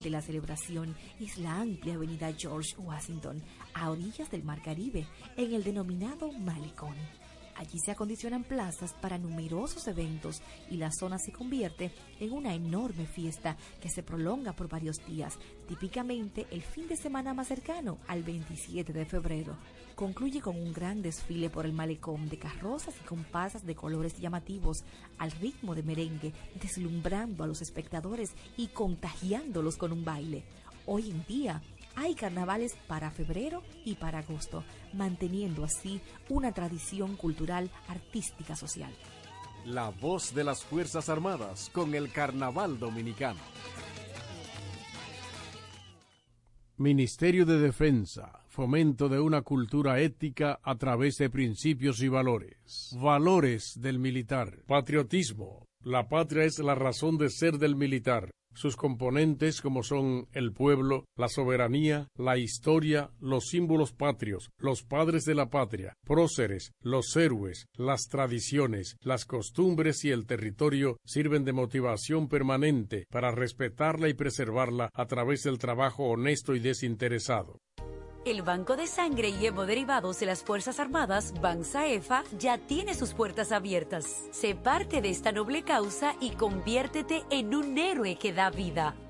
de la celebración es la amplia avenida George Washington, a orillas del Mar Caribe, en el denominado Malecón. Allí se acondicionan plazas para numerosos eventos y la zona se convierte en una enorme fiesta que se prolonga por varios días, típicamente el fin de semana más cercano al 27 de febrero. Concluye con un gran desfile por el malecón de carrozas y compasas de colores llamativos al ritmo de merengue, deslumbrando a los espectadores y contagiándolos con un baile. Hoy en día, hay carnavales para febrero y para agosto, manteniendo así una tradición cultural, artística, social. La voz de las Fuerzas Armadas con el Carnaval Dominicano. Ministerio de Defensa, fomento de una cultura ética a través de principios y valores. Valores del militar. Patriotismo. La patria es la razón de ser del militar sus componentes como son el pueblo, la soberanía, la historia, los símbolos patrios, los padres de la patria, próceres, los héroes, las tradiciones, las costumbres y el territorio sirven de motivación permanente para respetarla y preservarla a través del trabajo honesto y desinteresado. El Banco de Sangre y Derivados de las Fuerzas Armadas, BANSAEFA, ya tiene sus puertas abiertas. Sé parte de esta noble causa y conviértete en un héroe que da vida.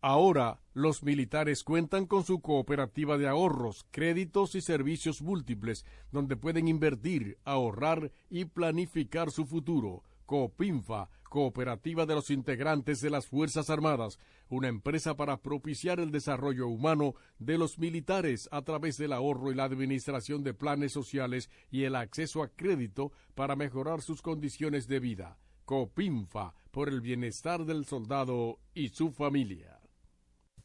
Ahora, los militares cuentan con su cooperativa de ahorros, créditos y servicios múltiples, donde pueden invertir, ahorrar y planificar su futuro. Coopinfa, cooperativa de los integrantes de las Fuerzas Armadas, una empresa para propiciar el desarrollo humano de los militares a través del ahorro y la administración de planes sociales y el acceso a crédito para mejorar sus condiciones de vida. Copinfa, por el bienestar del soldado y su familia.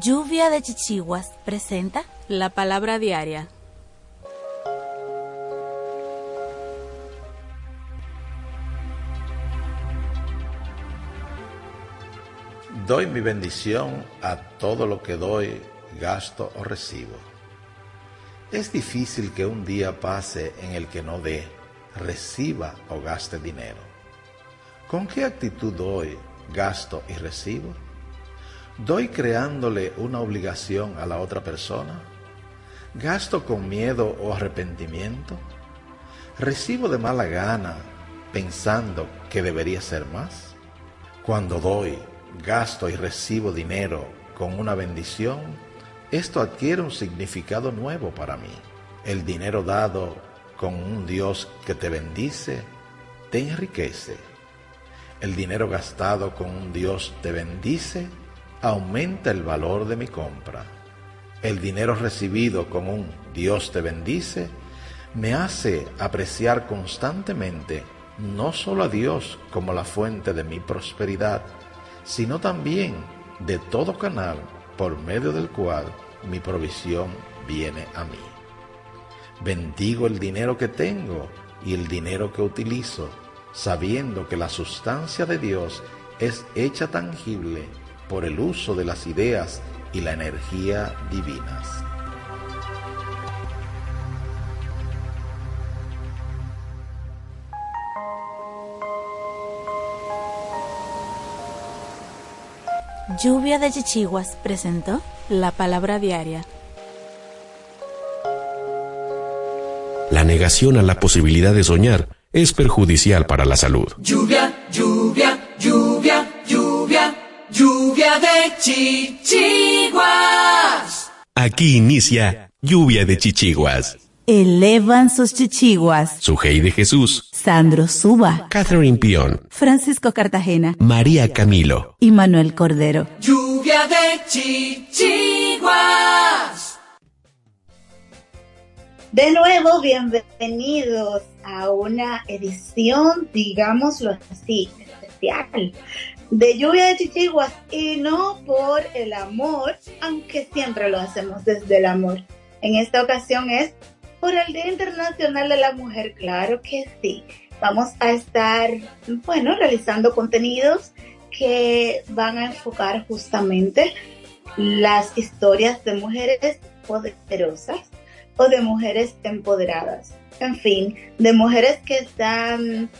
Lluvia de Chichiguas presenta la palabra diaria. Doy mi bendición a todo lo que doy, gasto o recibo. Es difícil que un día pase en el que no dé, reciba o gaste dinero. ¿Con qué actitud doy, gasto y recibo? ¿Doy creándole una obligación a la otra persona? ¿Gasto con miedo o arrepentimiento? ¿Recibo de mala gana pensando que debería ser más? Cuando doy, gasto y recibo dinero con una bendición, esto adquiere un significado nuevo para mí. El dinero dado con un Dios que te bendice, te enriquece. El dinero gastado con un Dios te bendice, aumenta el valor de mi compra. El dinero recibido con un Dios te bendice me hace apreciar constantemente no solo a Dios como la fuente de mi prosperidad, sino también de todo canal por medio del cual mi provisión viene a mí. Bendigo el dinero que tengo y el dinero que utilizo, sabiendo que la sustancia de Dios es hecha tangible por el uso de las ideas y la energía divinas. Lluvia de Chichiguas presentó la palabra diaria. La negación a la posibilidad de soñar es perjudicial para la salud. Lluvia, lluvia, lluvia, lluvia, de chichiguas. Aquí inicia Lluvia de Chichiguas. Elevan sus chichiguas. Sujei de Jesús. Sandro Suba. Catherine Pion. Francisco Cartagena. María Camilo. Y Manuel Cordero. Lluvia de chichiguas. De nuevo, bienvenidos a una edición, digámoslo así, especial de lluvia de chichiguas y no por el amor, aunque siempre lo hacemos desde el amor. En esta ocasión es por el Día Internacional de la Mujer, claro que sí. Vamos a estar, bueno, realizando contenidos que van a enfocar justamente las historias de mujeres poderosas o de mujeres empoderadas. En fin, de mujeres que están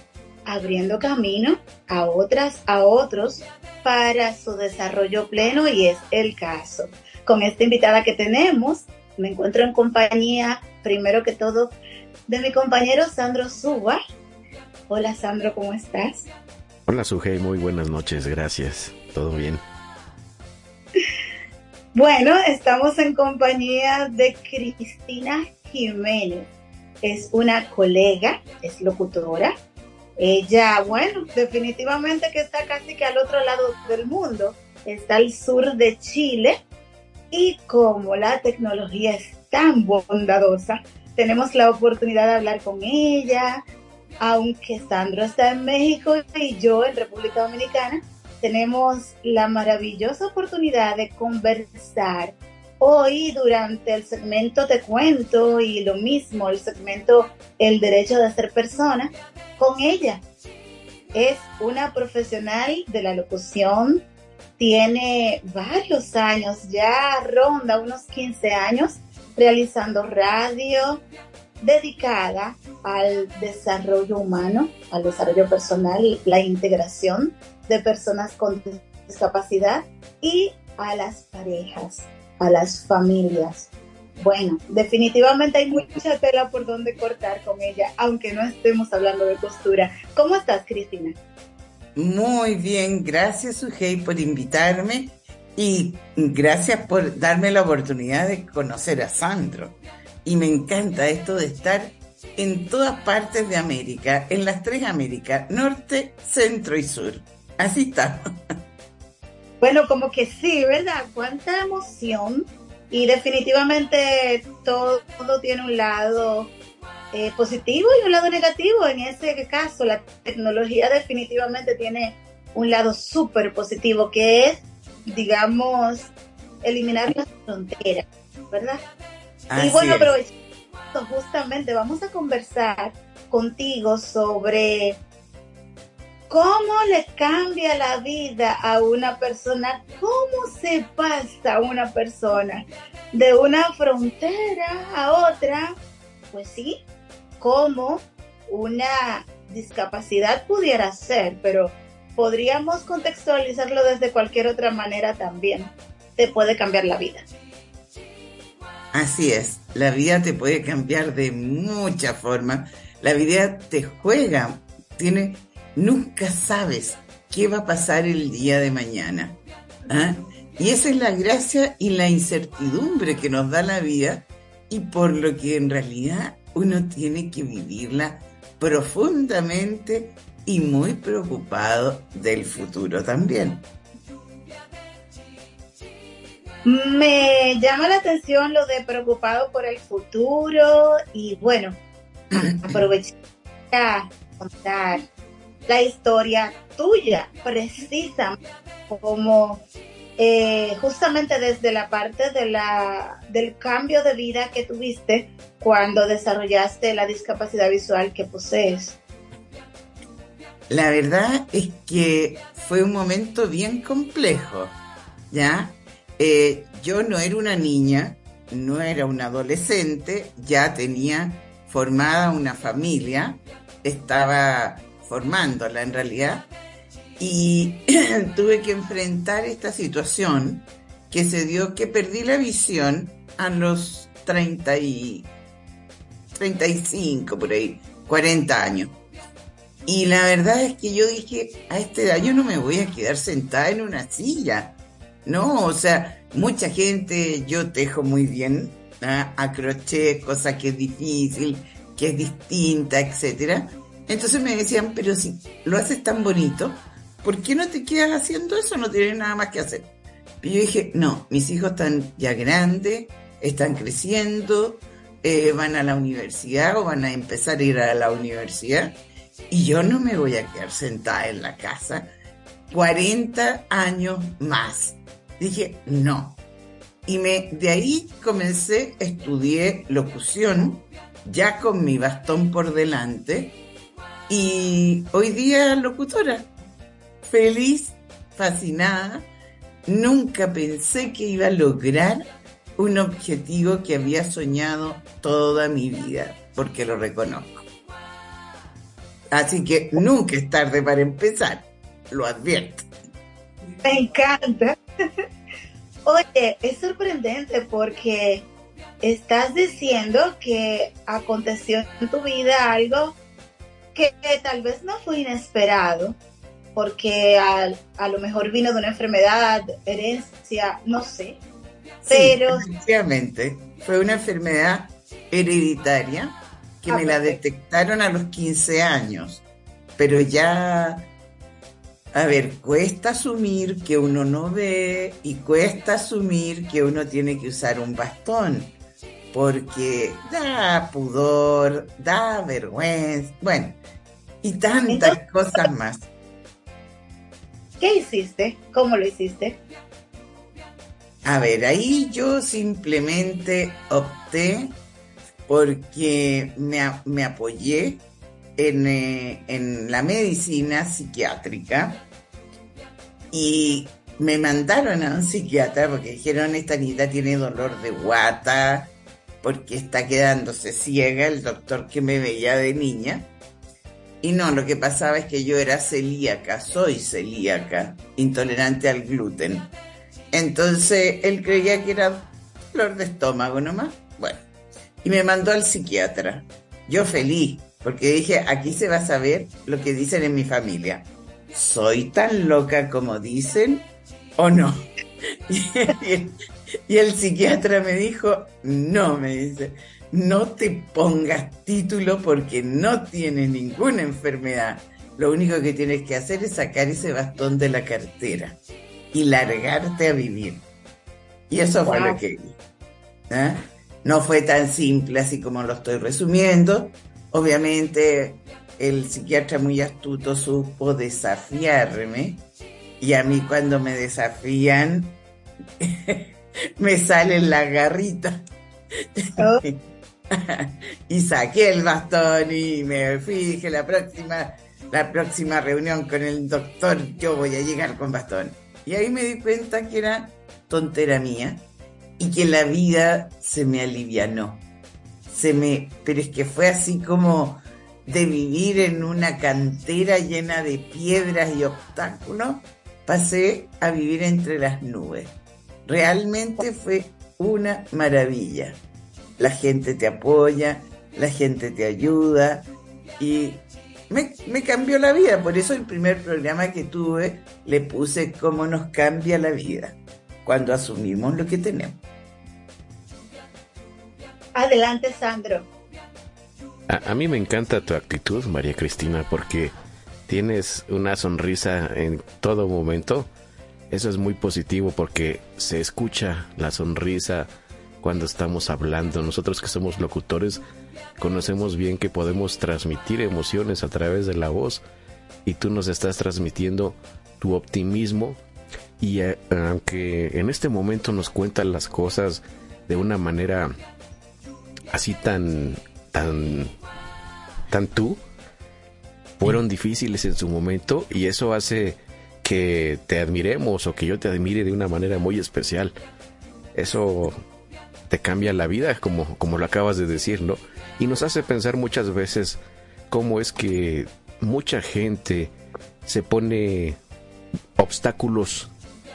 abriendo camino a otras, a otros para su desarrollo pleno y es el caso. Con esta invitada que tenemos, me encuentro en compañía, primero que todo, de mi compañero Sandro Suba. Hola Sandro, ¿cómo estás? Hola Sujei, muy buenas noches, gracias. ¿Todo bien? Bueno, estamos en compañía de Cristina Jiménez. Es una colega, es locutora. Ella, bueno, definitivamente que está casi que al otro lado del mundo. Está al sur de Chile y como la tecnología es tan bondadosa, tenemos la oportunidad de hablar con ella, aunque Sandro está en México y yo en República Dominicana, tenemos la maravillosa oportunidad de conversar hoy durante el segmento Te Cuento y lo mismo, el segmento El Derecho de Ser Persona, con ella. Es una profesional de la locución, tiene varios años, ya ronda unos 15 años realizando radio dedicada al desarrollo humano, al desarrollo personal, la integración de personas con discapacidad y a las parejas, a las familias. Bueno, definitivamente hay mucha tela por donde cortar con ella, aunque no estemos hablando de costura. ¿Cómo estás, Cristina? Muy bien, gracias Sujei por invitarme y gracias por darme la oportunidad de conocer a Sandro. Y me encanta esto de estar en todas partes de América, en las tres Américas, norte, centro y sur. Así está. Bueno, como que sí, ¿verdad? Cuánta emoción. Y definitivamente todo, tiene un lado eh, positivo y un lado negativo. En ese caso, la tecnología definitivamente tiene un lado súper positivo, que es, digamos, eliminar las fronteras, ¿verdad? y bueno, pero justamente vamos a conversar contigo sobre cómo le cambia la vida a una persona, cómo se pasa una persona de una frontera a otra, pues sí, cómo una discapacidad pudiera ser, pero podríamos contextualizarlo desde cualquier otra manera también. Te puede cambiar la vida. Así es, la vida te puede cambiar de muchas formas. La vida te juega, tiene, nunca sabes qué va a pasar el día de mañana. ¿ah? Y esa es la gracia y la incertidumbre que nos da la vida y por lo que en realidad uno tiene que vivirla profundamente y muy preocupado del futuro también. Me llama la atención lo de preocupado por el futuro y bueno, aproveché a contar la historia tuya, precisa como eh, justamente desde la parte de la, del cambio de vida que tuviste cuando desarrollaste la discapacidad visual que posees. La verdad es que fue un momento bien complejo, ¿ya? Eh, yo no era una niña, no era una adolescente, ya tenía formada una familia, estaba formándola en realidad, y tuve que enfrentar esta situación que se dio que perdí la visión a los 30 y 35 por ahí, 40 años. Y la verdad es que yo dije, a esta edad yo no me voy a quedar sentada en una silla. No, o sea, mucha gente, yo tejo muy bien, ¿ah? a crochet, cosa que es difícil, que es distinta, etcétera. Entonces me decían, pero si lo haces tan bonito, ¿por qué no te quedas haciendo eso? No tienes nada más que hacer. Y yo dije, no, mis hijos están ya grandes, están creciendo, eh, van a la universidad o van a empezar a ir a la universidad y yo no me voy a quedar sentada en la casa 40 años más. Dije, no. Y me, de ahí comencé, estudié locución, ya con mi bastón por delante, y hoy día locutora, feliz, fascinada, nunca pensé que iba a lograr un objetivo que había soñado toda mi vida, porque lo reconozco. Así que nunca es tarde para empezar, lo advierto. Me encanta. Oye, es sorprendente porque estás diciendo que aconteció en tu vida algo que, tal vez no fue inesperado, porque a, lo mejor vino de una enfermedad, herencia, no sé. Pero. efectivamente, fue una enfermedad hereditaria que ah, me la detectaron a los 15 años. Pero ya a ver, cuesta asumir que uno no ve y cuesta asumir que uno tiene que usar un bastón, porque da pudor, da vergüenza, bueno, y tantas cosas más. ¿Qué hiciste? ¿Cómo lo hiciste? A ver, ahí yo simplemente opté porque me, apoyé eh, en, la medicina psiquiátrica y me mandaron a un psiquiatra porque dijeron esta niña tiene dolor de guata porque está quedándose ciega el doctor que me veía de niña. Y no, lo que pasaba es que yo era celíaca, soy celíaca, intolerante al gluten. Entonces él creía que era dolor de estómago nomás. Bueno, y me mandó al psiquiatra. Yo feliz, porque dije, aquí se va a saber lo que dicen en mi familia. ¿Soy tan loca como dicen o no? Y el, psiquiatra me dijo, no, me dice, no te pongas título porque no tienes ninguna enfermedad. Lo único que tienes que hacer es sacar ese bastón de la cartera y largarte a vivir. Y eso fue lo que vi. ¿eh? No fue tan simple así como lo estoy resumiendo, Obviamente el psiquiatra muy astuto supo desafiarme y a mí cuando me desafían me salen la garrita. Y saqué el bastón y me fui, dije la próxima, la próxima reunión con el doctor yo voy a llegar con bastón. Y ahí me di cuenta que era tontera mía y que la vida se me alivianó se me, pero es que fue así como de vivir en una cantera llena de piedras y obstáculos, pasé a vivir entre las nubes. Realmente fue una maravilla. La gente te apoya, la gente te ayuda y me, me, cambió la vida. Por eso el primer programa que tuve le puse cómo nos cambia la vida cuando asumimos lo que tenemos. Adelante, Sandro. A, mí me encanta tu actitud, María Cristina, porque tienes una sonrisa en todo momento. Eso es muy positivo porque se escucha la sonrisa cuando estamos hablando. Nosotros que somos locutores conocemos bien que podemos transmitir emociones a través de la voz y tú nos estás transmitiendo tu optimismo y eh, aunque en este momento nos cuentan las cosas de una manera así tan tan tan tú fueron difíciles en su momento y eso hace que te admiremos o que yo te admire de una manera muy especial. Eso te cambia la vida, como, como lo acabas de decir, ¿no? Y nos hace pensar muchas veces cómo es que mucha gente se pone obstáculos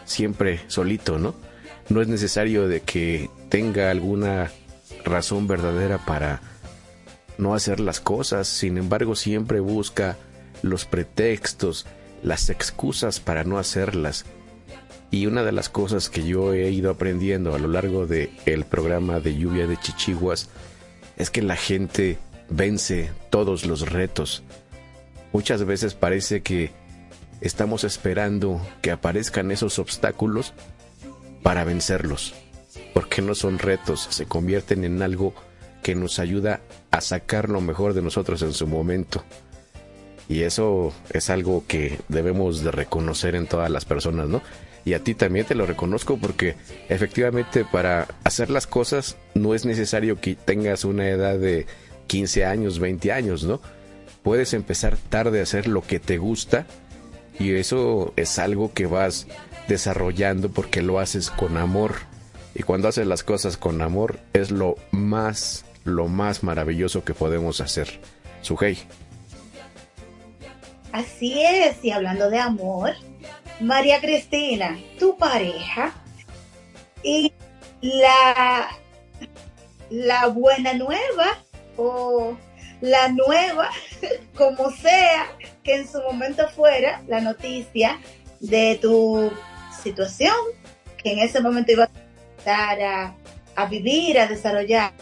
siempre solito, ¿no? No es necesario de que tenga alguna razón verdadera para no hacer las cosas, sin embargo siempre busca los pretextos, las excusas para no hacerlas y una de las cosas que yo he ido aprendiendo a lo largo del el programa de lluvia de chichiguas es que la gente vence todos los retos. Muchas veces parece que estamos esperando que aparezcan esos obstáculos para vencerlos, porque no son retos, se convierten en algo que nos ayuda a sacar lo mejor de nosotros en su momento. Y eso es algo que debemos de reconocer en todas las personas, ¿no? Y a ti también te lo reconozco porque efectivamente para hacer las cosas no es necesario que tengas una edad de 15 años, 20 años, ¿no? Puedes empezar tarde a hacer lo que te gusta y eso es algo que vas desarrollando porque lo haces con amor. Y cuando haces las cosas con amor es lo más, lo más maravilloso que podemos hacer. Sujei. Así es, y hablando de amor, María Cristina, tu pareja y la, la buena nueva o la nueva, como sea que en su momento fuera la noticia de tu situación, que en ese momento iba a, a vivir, a desarrollar.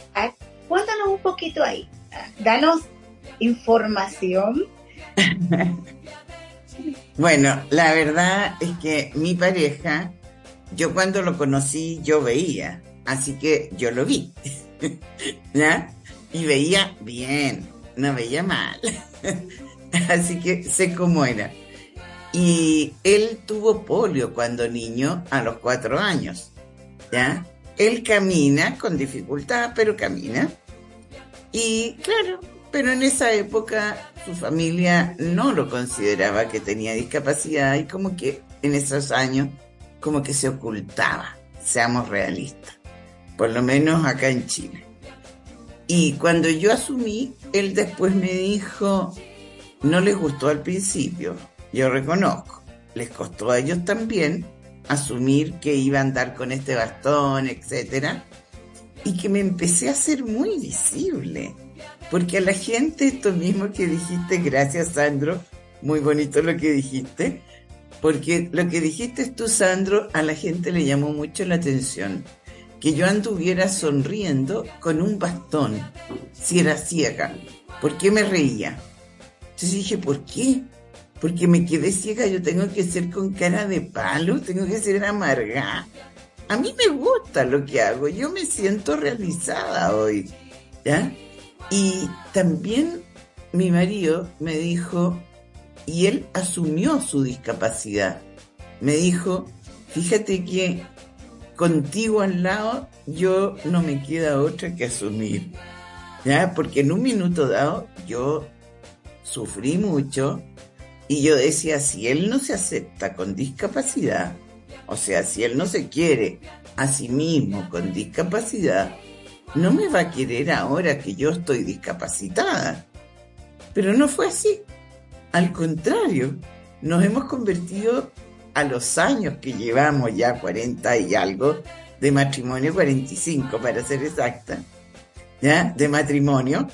Cuéntanos un poquito ahí, danos información Bueno, la verdad es que mi pareja, yo cuando lo conocí, yo veía, así que yo lo vi, ¿ya? Y veía bien, no veía mal, así que sé cómo era. Y él tuvo polio cuando niño, a los cuatro años, ¿ya? Él camina con dificultad, pero camina. Y claro, pero en esa época su familia no lo consideraba que tenía discapacidad y como que en esos años como que se ocultaba, seamos realistas, por lo menos acá en Chile. Y cuando yo asumí, él después me dijo, no les gustó al principio, yo reconozco, les costó a ellos también asumir que iba a andar con este bastón, etcétera, y que me empecé a hacer muy visible porque a la gente, esto mismo que dijiste, gracias Sandro, muy bonito lo que dijiste, porque lo que dijiste tú, Sandro, a la gente le llamó mucho la atención. Que yo anduviera sonriendo con un bastón, si era ciega. ¿Por qué me reía? Entonces dije, ¿por qué? Porque me quedé ciega, yo tengo que ser con cara de palo, tengo que ser amarga. A mí me gusta lo que hago, yo me siento realizada hoy. ¿Ya? Y también mi marido me dijo, y él asumió su discapacidad, me dijo, fíjate que contigo al lado yo no me queda otra que asumir, ¿ya? Porque en un minuto dado yo sufrí mucho y yo decía, si él no se acepta con discapacidad, o sea, si él no se quiere a sí mismo con discapacidad, no me va a querer ahora que yo estoy discapacitada. Pero no fue así. Al contrario, nos hemos convertido a los años que llevamos ya 40 y algo de matrimonio, 45 para ser exacta, ¿ya? De matrimonio.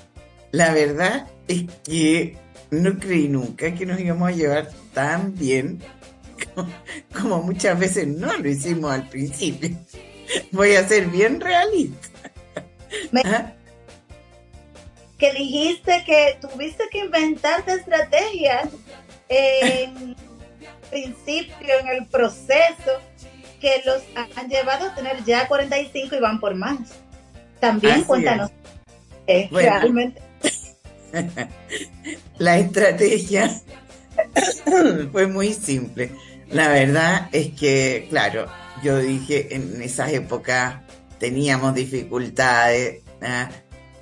La verdad es que no creí nunca que nos íbamos a llevar tan bien como, como muchas veces no lo hicimos al principio. Voy a ser bien realista. Que dijiste que tuviste que inventarte estrategias en principio, en el proceso, que los han llevado a tener ya 45 y van por más. También cuéntanos. realmente. La estrategia fue muy simple. La verdad es que, claro, yo dije en esas épocas teníamos dificultades. ¿ah?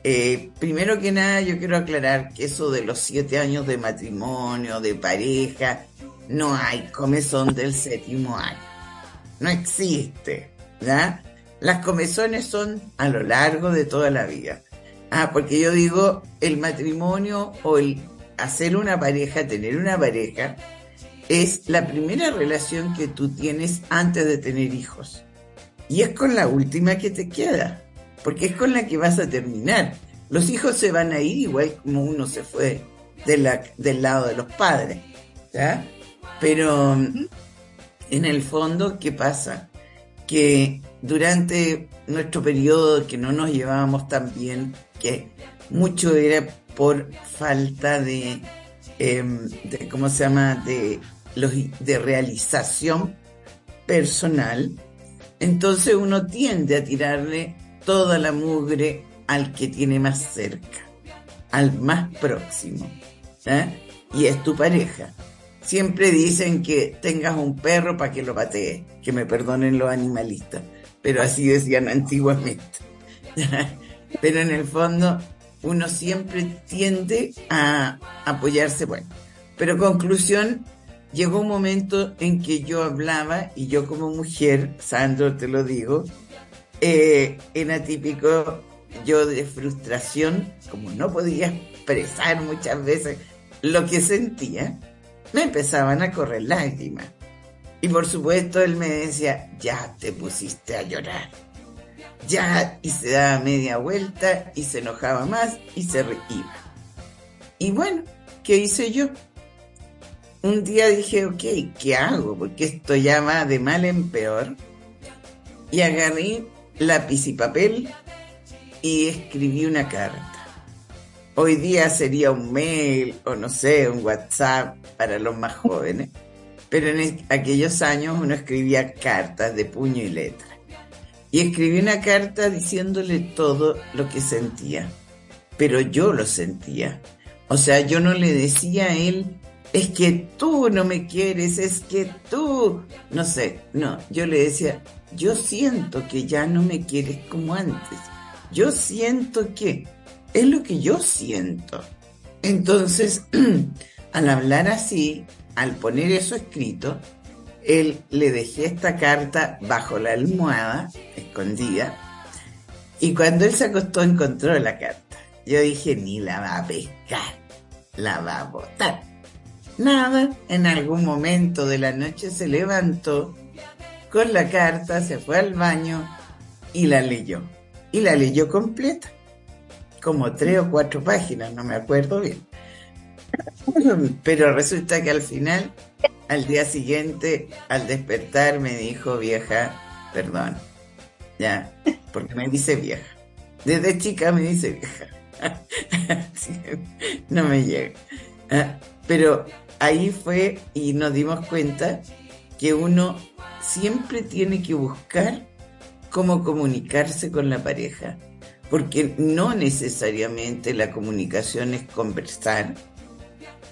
Eh, primero que nada, yo quiero aclarar que eso de los siete años de matrimonio, de pareja, no hay comezón del séptimo año. No existe. Las comezones son a lo largo de toda la vida. Ah, porque yo digo, el matrimonio o el hacer una pareja, tener una pareja, es la primera relación que tú tienes antes de tener hijos. Y es con la última que te queda, porque es con la que vas a terminar. Los hijos se van a ir igual como uno se fue de la, del lado de los padres. Pero en el fondo, ¿qué pasa? Que durante nuestro periodo que no nos llevábamos tan bien, que mucho era por falta de, em, ¿cómo se llama?, de, de realización personal, entonces uno tiende a tirarle toda la mugre al que tiene más cerca, al más próximo, ¿eh? y es tu pareja. Siempre dicen que tengas un perro para que lo patee, que me perdonen los animalistas, pero así decían antiguamente. pero en el fondo uno siempre tiende a apoyarse, bueno. Pero conclusión, llegó un momento en que yo hablaba y yo como mujer, Sandro te lo digo, eh, era típico yo de frustración, como no podía expresar muchas veces lo que sentía, me empezaban a correr lágrimas. Y por supuesto él me decía, ya te pusiste a llorar. Ya, y se daba media vuelta y se enojaba más y se reía. Y bueno, ¿qué hice yo? Un día dije, ok, ¿qué hago? Porque esto ya va de mal en peor. Y agarré lápiz y papel y escribí una carta. Hoy día sería un mail o no sé, un WhatsApp para los más jóvenes. Pero en aquellos años uno escribía cartas de puño y letra. Y escribí una carta diciéndole todo lo que sentía. Pero yo lo sentía. O sea, yo no le decía a él es que tú no me quieres, es que tú, no sé, no, yo le decía, yo siento que ya no me quieres como antes, yo siento que, es lo que yo siento. Entonces, al hablar así, al poner eso escrito, él le dejé esta carta bajo la almohada, escondida, y cuando él se acostó encontró la carta. Yo dije, ni la va a pescar, la va a botar. Nada, en algún momento de la noche se levantó con la carta, se fue al baño y la leyó. Y la leyó completa, como tres o cuatro páginas, no me acuerdo bien. Pero resulta que al final, al día siguiente, al despertar, me dijo, vieja, perdón, ya, porque me dice vieja. Desde chica me dice vieja. no me llega. Ah, pero ahí fue y nos dimos cuenta que uno siempre tiene que buscar cómo comunicarse con la pareja, porque no necesariamente la comunicación es conversar,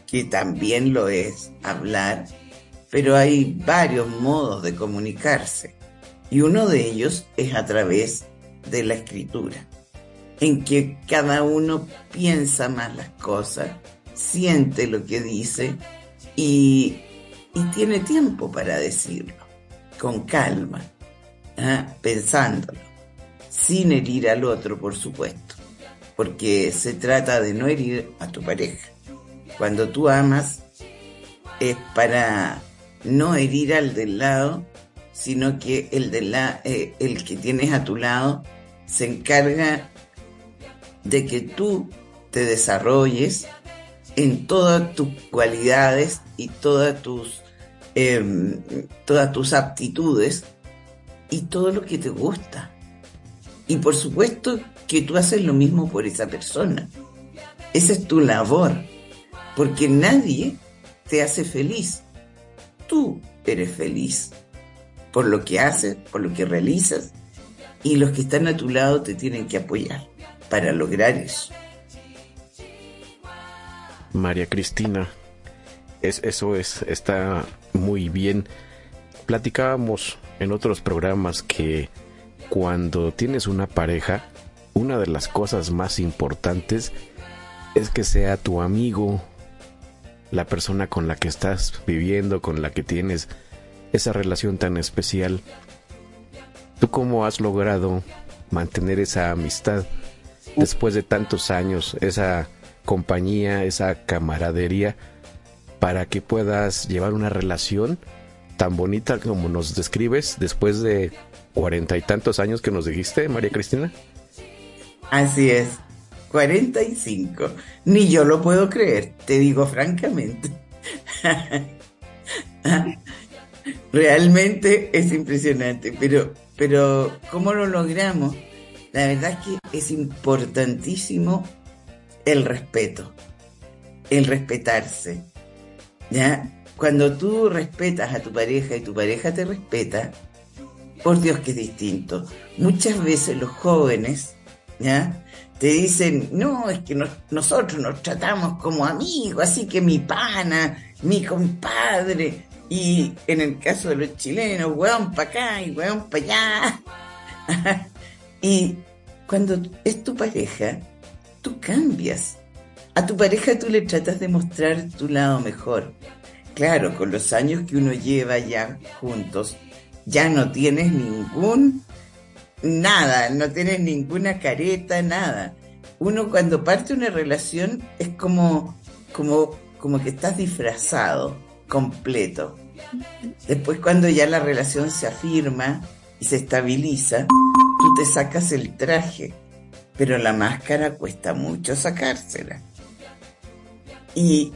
que también lo es hablar, pero hay varios modos de comunicarse y uno de ellos es a través de la escritura, en que cada uno piensa más las cosas, siente lo que dice y, tiene tiempo para decirlo, con calma, ¿ah? pensándolo, sin herir al otro, por supuesto, porque se trata de no herir a tu pareja. Cuando tú amas es para no herir al del lado, sino que el, de la, eh, el que tienes a tu lado se encarga de que tú te desarrolles en todas tus cualidades y todas tus, em, todas tus aptitudes y todo lo que te gusta. Y por supuesto que tú haces lo mismo por esa persona. Esa es tu labor, porque nadie te hace feliz. Tú eres feliz por lo que haces, por lo que realizas y los que están a tu lado te tienen que apoyar para lograr eso. María Cristina, es, eso es, está muy bien. Platicábamos en otros programas que cuando tienes una pareja, una de las cosas más importantes es que sea tu amigo, la persona con la que estás viviendo, con la que tienes esa relación tan especial. ¿Tú cómo has logrado mantener esa amistad después de tantos años, esa compañía, esa camaradería, para que puedas llevar una relación tan bonita como nos describes después de cuarenta y tantos años que nos dijiste, María Cristina? Así es, 45. Ni yo lo puedo creer, te digo francamente. Realmente es impresionante, pero, pero ¿cómo lo logramos? La verdad es que es importantísimo el respeto, el respetarse. ¿Ya? Cuando tú respetas a tu pareja y tu pareja te respeta, por Dios que es distinto. Muchas veces los jóvenes, ¿ya? Te dicen, no, es que nosotros nos tratamos como amigos, así que mi pana, mi compadre, y en el caso de los chilenos, weón para acá y weón para allá. y cuando es tu pareja, tú cambias. A tu pareja tú le tratas de mostrar tu lado mejor. Claro, con los años que uno lleva ya juntos, ya no tienes ningún nada, no tienes ninguna careta, nada. Uno cuando parte una relación es como, como, como que estás disfrazado completo. Después cuando ya la relación se afirma y se estabiliza, tú te sacas el traje, pero la máscara cuesta mucho sacársela. Y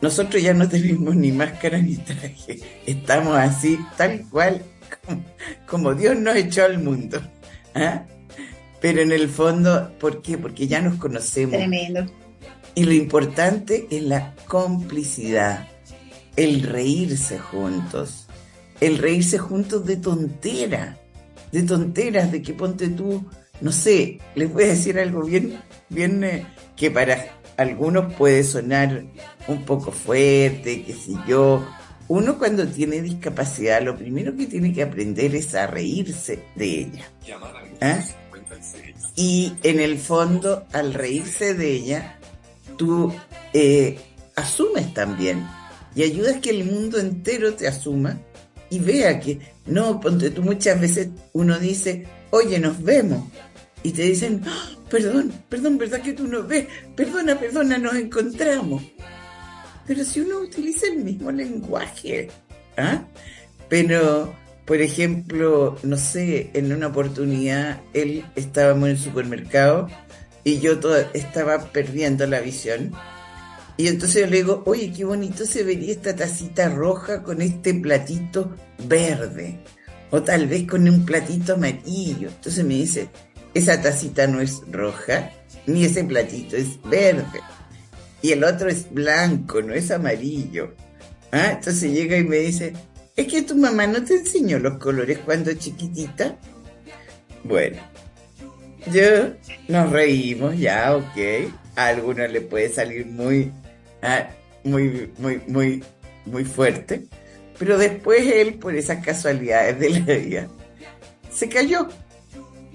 nosotros ya no tenemos ni máscara ni traje, estamos así, tal cual como, Dios nos echó al mundo. ¿ah? Pero en el fondo, ¿por qué? Porque ya nos conocemos. Tremendo. Y lo importante es la complicidad, el reírse juntos, el reírse juntos de tontera, de tonteras, de que ponte tú, no sé, les voy a decir algo bien, bien eh, que para algunos puede sonar un poco fuerte, qué sé yo. Uno cuando tiene discapacidad, lo primero que tiene que aprender es a reírse de ella. ¿Ah? Y en el fondo, al reírse de ella, tú eh, asumes también y ayudas que el mundo entero te asuma y vea que, no, ponte tú muchas veces uno dice, oye, nos vemos. Y te dicen, ¡Ah! perdón, perdón, ¿verdad que tú no ves? Perdona, perdona, nos encontramos. Pero si uno utiliza el mismo lenguaje, ¿ah? Pero, por ejemplo, no sé, en una oportunidad él estábamos en el supermercado y yo estaba perdiendo la visión. Y entonces yo le digo, oye, qué bonito se vería esta tacita roja con este platito verde. O tal vez con un platito amarillo. Entonces me dice, esa tacita no es roja, ni ese platito es verde. Y el otro es blanco, no es amarillo. ¿Ah? Entonces llega y me dice, ¿es que tu mamá no te enseñó los colores cuando chiquitita? Bueno, yo nos reímos ya, ok. A algunos le puede salir muy, ah, muy, muy, muy, muy fuerte. Pero después él, por esas casualidades de la vida, se cayó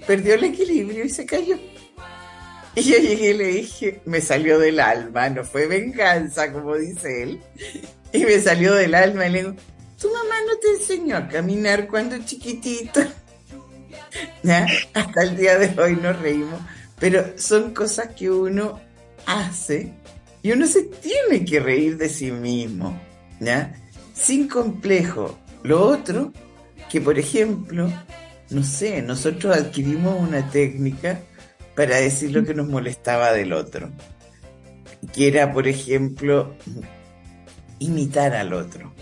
perdió el equilibrio y se cayó. Y yo llegué y le dije, me salió del alma, no fue venganza, como dice él. Y me salió del alma y le digo, tu mamá no te enseñó a caminar cuando chiquitito. ¿Ya? Hasta el día de hoy nos reímos, pero son cosas que uno hace y uno se tiene que reír de sí mismo, ¿ya? Sin complejo. Lo otro, que por ejemplo, no sé, nosotros adquirimos una técnica para decir lo que nos molestaba del otro. Que era, por ejemplo, imitar al otro.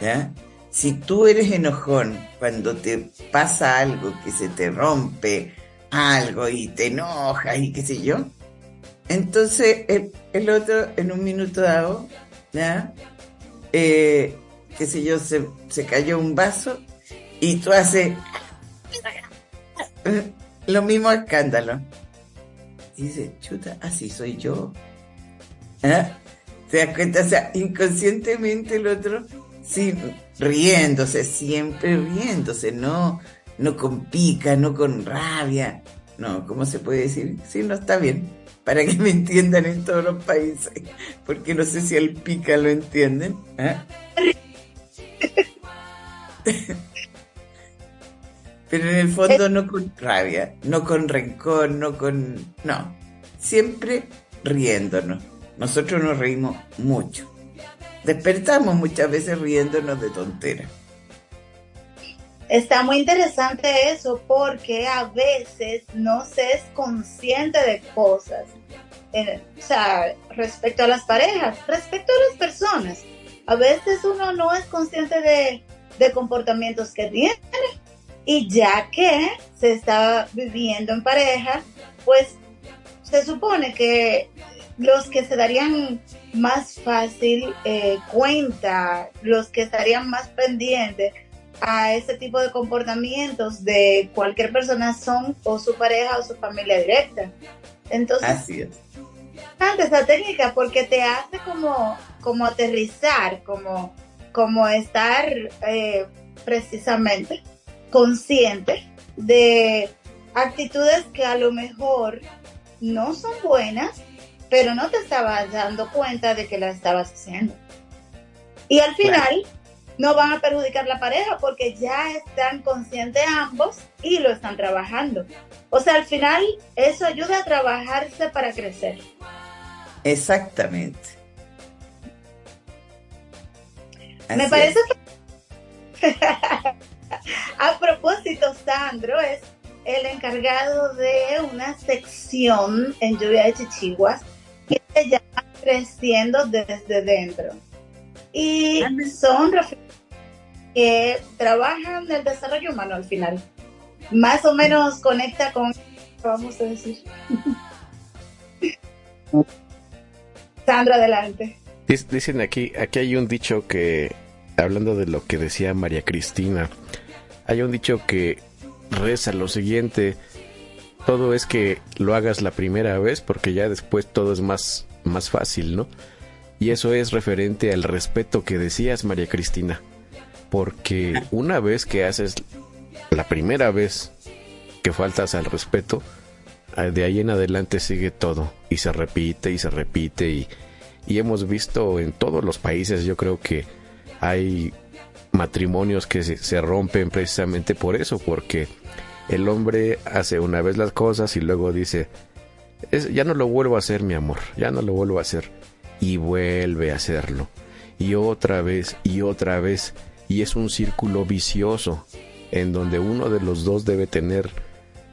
¿Ya? Si tú eres enojón cuando te pasa algo, que se te rompe algo y te enojas y qué sé yo, entonces el, otro en un minuto dado, ¿ya? Eh, qué sé yo, se, se cayó un vaso y tú haces lo mismo escándalo. dice, chuta, así soy yo. ¿Eh? ¿Te das cuenta? O sea, inconscientemente el otro, sí, riéndose, siempre riéndose, no, no con pica, no con rabia. No, ¿cómo se puede decir? Sí, no está bien. Para que me entiendan en todos los países. Porque no sé si el pica lo entienden. ¿eh? Pero en el fondo no con rabia, no con rencor, no con... No, siempre riéndonos. Nosotros nos reímos mucho. Despertamos muchas veces riéndonos de tonteras. Está muy interesante eso porque a veces no se es consciente de cosas. Eh, o sea, respecto a las parejas, respecto a las personas. A veces uno no es consciente de, de comportamientos que tiene y ya que se está viviendo en pareja, pues se supone que los que se darían más fácil eh, cuenta, los que estarían más pendientes a ese tipo de comportamientos de cualquier persona son o su pareja o su familia directa. Entonces, Así es. esa técnica porque te hace como, como aterrizar, como, como estar eh, precisamente consciente de actitudes que a lo mejor no son buenas, pero no te estabas dando cuenta de que las estabas haciendo. Y al final no van a perjudicar la pareja porque ya están conscientes ambos y lo están trabajando. O sea, al final eso ayuda a trabajarse para crecer. Exactamente. Me parece que A propósito, Sandro es el encargado de una sección en Lluvia de Chichiguas que se llama Creciendo desde dentro. Y son que trabajan en el desarrollo humano al final. Más o menos conecta con, vamos a decir. Sandro, adelante. Dicen aquí, aquí hay un dicho que, hablando de lo que decía María Cristina, hay un dicho que reza lo siguiente, todo es que lo hagas la primera vez porque ya después todo es más, más fácil, ¿no? Y eso es referente al respeto que decías, María Cristina. Porque una vez que haces la primera vez que faltas al respeto, ah, de ahí en adelante sigue todo y se repite y se repite y, y hemos visto en todos los países, yo creo que hay matrimonios que se, rompen precisamente por eso, porque el hombre hace una vez las cosas y luego dice, ya no lo vuelvo a hacer, mi amor, ya no lo vuelvo a hacer. Y vuelve a hacerlo. Y otra vez y otra vez. Y es un círculo vicioso en donde uno de los dos debe tener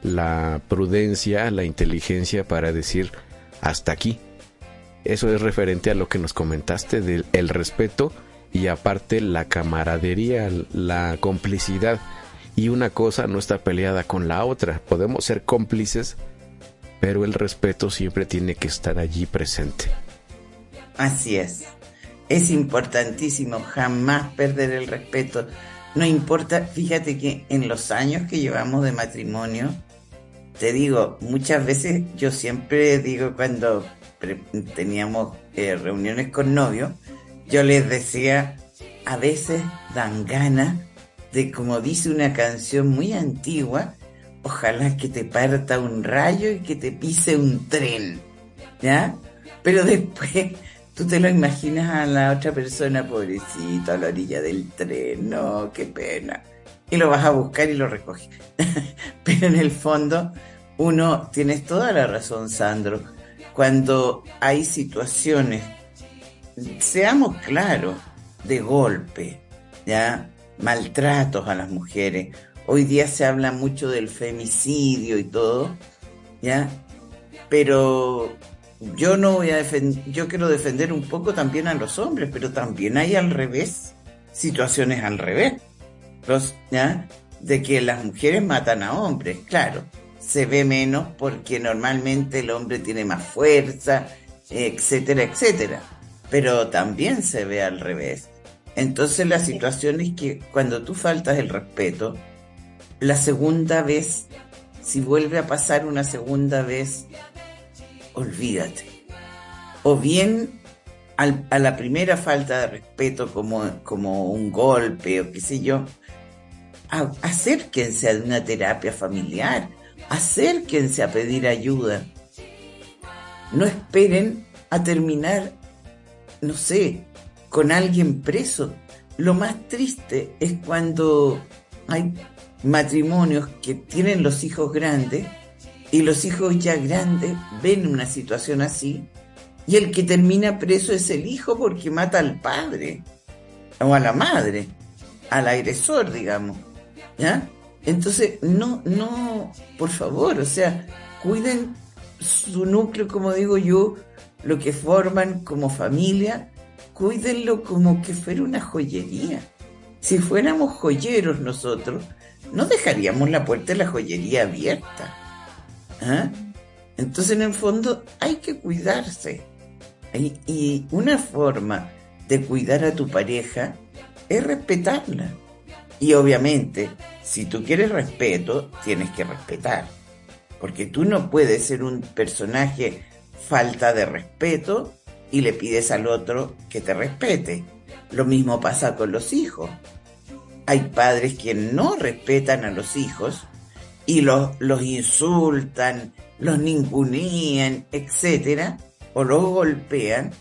la prudencia, la inteligencia para decir hasta aquí. Eso es referente a lo que nos comentaste del el respeto y aparte la camaradería, la complicidad. Y una cosa no está peleada con la otra. Podemos ser cómplices, pero el respeto siempre tiene que estar allí presente. Así es. Es importantísimo jamás perder el respeto. No importa, fíjate que en los años que llevamos de matrimonio, te digo, muchas veces yo siempre digo cuando teníamos eh, reuniones con novios, yo les decía, a veces dan ganas de, como dice una canción muy antigua, ojalá que te parta un rayo y que te pise un tren, ¿ya? Pero después tú te lo imaginas a la otra persona, pobrecito, a la orilla del tren, no, qué pena. Y lo vas a buscar y lo recoges. Pero en el fondo, uno, tienes toda la razón, Sandro, cuando hay situaciones seamos claros, de golpe, ¿ya? Maltratos a las mujeres. Hoy día se habla mucho del femicidio y todo, ¿ya? Pero yo no voy a defender, yo quiero defender un poco también a los hombres, pero también hay al revés, situaciones al revés, los, ¿ya? De que las mujeres matan a hombres, claro, se ve menos porque normalmente el hombre tiene más fuerza, etcétera, etcétera pero también se ve al revés. Entonces la situación es que cuando tú faltas el respeto, la segunda vez si vuelve a pasar una segunda vez, olvídate. O bien a la primera falta de respeto como, como un golpe o qué sé yo, acérquense a una terapia familiar, acérquense a pedir ayuda. No esperen a terminar, no sé, con alguien preso. Lo más triste es cuando hay matrimonios que tienen los hijos grandes y los hijos ya grandes ven una situación así y el que termina preso es el hijo porque mata al padre o a la madre, al agresor, digamos. ¿Ya? Entonces, no, no, por favor, o sea, cuiden su núcleo, como digo yo, lo que forman como familia, cuídenlo como que fuera una joyería. Si fuéramos joyeros nosotros, no dejaríamos la puerta de la joyería abierta. ¿Ah? Entonces, en el fondo, hay que cuidarse. Y, una forma de cuidar a tu pareja es respetarla. Y obviamente, si tú quieres respeto, tienes que respetar. Porque tú no puedes ser un personaje falta de respeto y le pides al otro que te respete. Lo mismo pasa con los hijos. Hay padres que no respetan a los hijos y los, los insultan, los ningunean, etcétera, o los golpean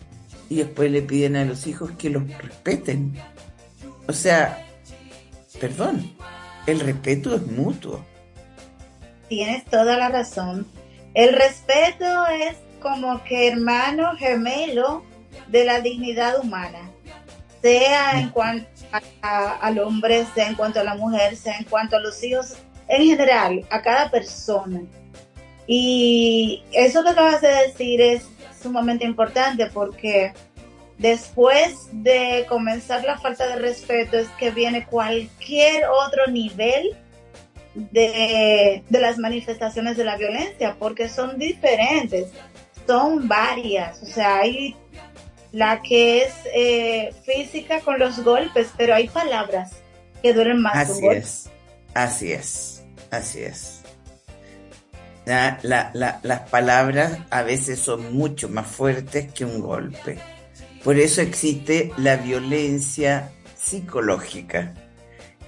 y después le piden a los hijos que los respeten. O sea, perdón, el respeto es mutuo. Tienes toda la razón. El respeto es como que hermano gemelo de la dignidad humana, sea en cuanto al hombre, sea en cuanto a la mujer, sea en cuanto a los hijos, en general, a cada persona. Y eso que acabas de decir es sumamente importante porque después de comenzar la falta de respeto es que viene cualquier otro nivel de, las manifestaciones de la violencia, porque son diferentes, son varias, o sea, hay la que es eh, física con los golpes, pero hay palabras que duelen más. Así es, así es, así es las palabras a veces son mucho más fuertes que un golpe. Por eso existe la violencia psicológica.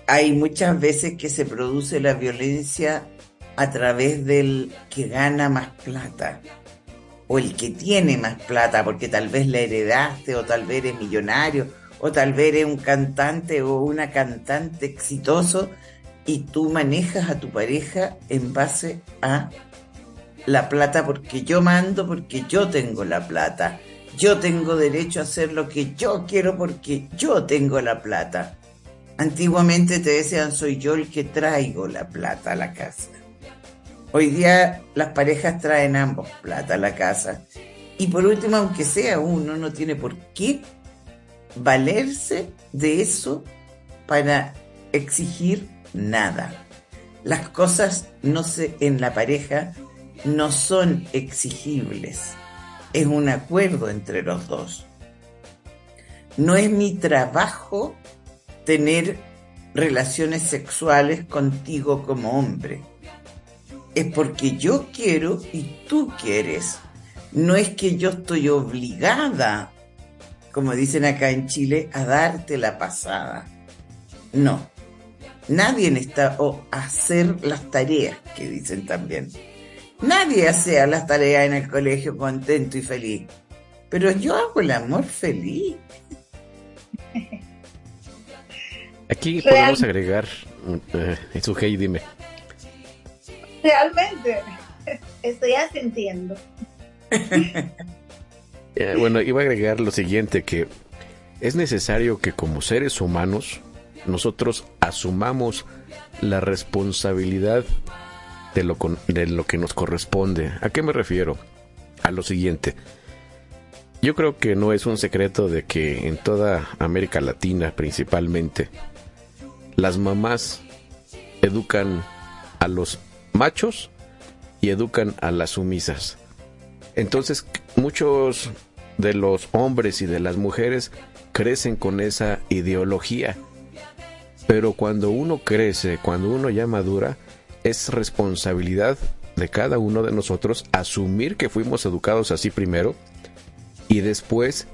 Hay muchas veces que se produce la violencia a través del que gana más plata o el que tiene más plata porque tal vez la heredaste o tal vez eres millonario o tal vez eres un cantante o una cantante exitoso y tú manejas a tu pareja en base a la plata porque yo mando, porque yo tengo la plata. Yo tengo derecho a hacer lo que yo quiero porque yo tengo la plata. Antiguamente te decían, soy yo el que traigo la plata a la casa. Hoy día las parejas traen ambos plata a la casa. Y por último, aunque sea uno, no tiene por qué valerse de eso para exigir nada. Las cosas no se en la pareja no son exigibles. Es un acuerdo entre los dos. No es mi trabajo tener relaciones sexuales contigo como hombre. Es porque yo quiero y tú quieres. No es que yo estoy obligada, como dicen acá en Chile, a darte la pasada. No. Nadie está o hacer las tareas que dicen también Nadie hace las tareas en el colegio contento y feliz, pero yo hago el amor feliz. Aquí podemos agregar, uh, su hey, dime. Realmente, estoy asintiendo. Eh, bueno, iba a agregar lo siguiente, que es necesario que como seres humanos nosotros asumamos la responsabilidad de lo, de lo que nos corresponde. ¿A qué me refiero? A lo siguiente. Yo creo que no es un secreto de que en toda América Latina principalmente, las mamás educan a los machos y educan a las sumisas. Entonces muchos de los hombres y de las mujeres crecen con esa ideología. Pero cuando uno crece, cuando uno ya madura, es responsabilidad de cada uno de nosotros asumir que fuimos educados así primero y después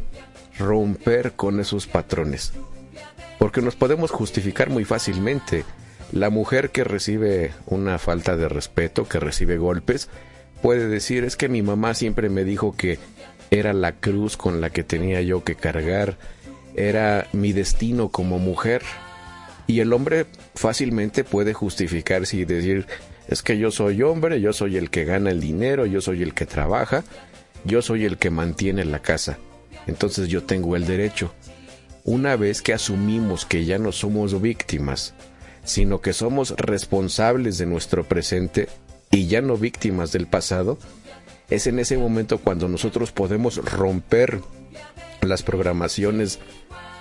romper con esos patrones. Porque nos podemos justificar muy fácilmente. La mujer que recibe una falta de respeto, que recibe golpes, puede decir es que mi mamá siempre me dijo que era la cruz con la que tenía yo que cargar, era mi destino como mujer. Y el hombre fácilmente puede justificarse y decir es que yo soy hombre, yo soy el que gana el dinero, yo soy el que trabaja, yo soy el que mantiene la casa. Entonces yo tengo el derecho. Una vez que asumimos que ya no somos víctimas, sino que somos responsables de nuestro presente y ya no víctimas del pasado, es en ese momento cuando nosotros podemos romper las programaciones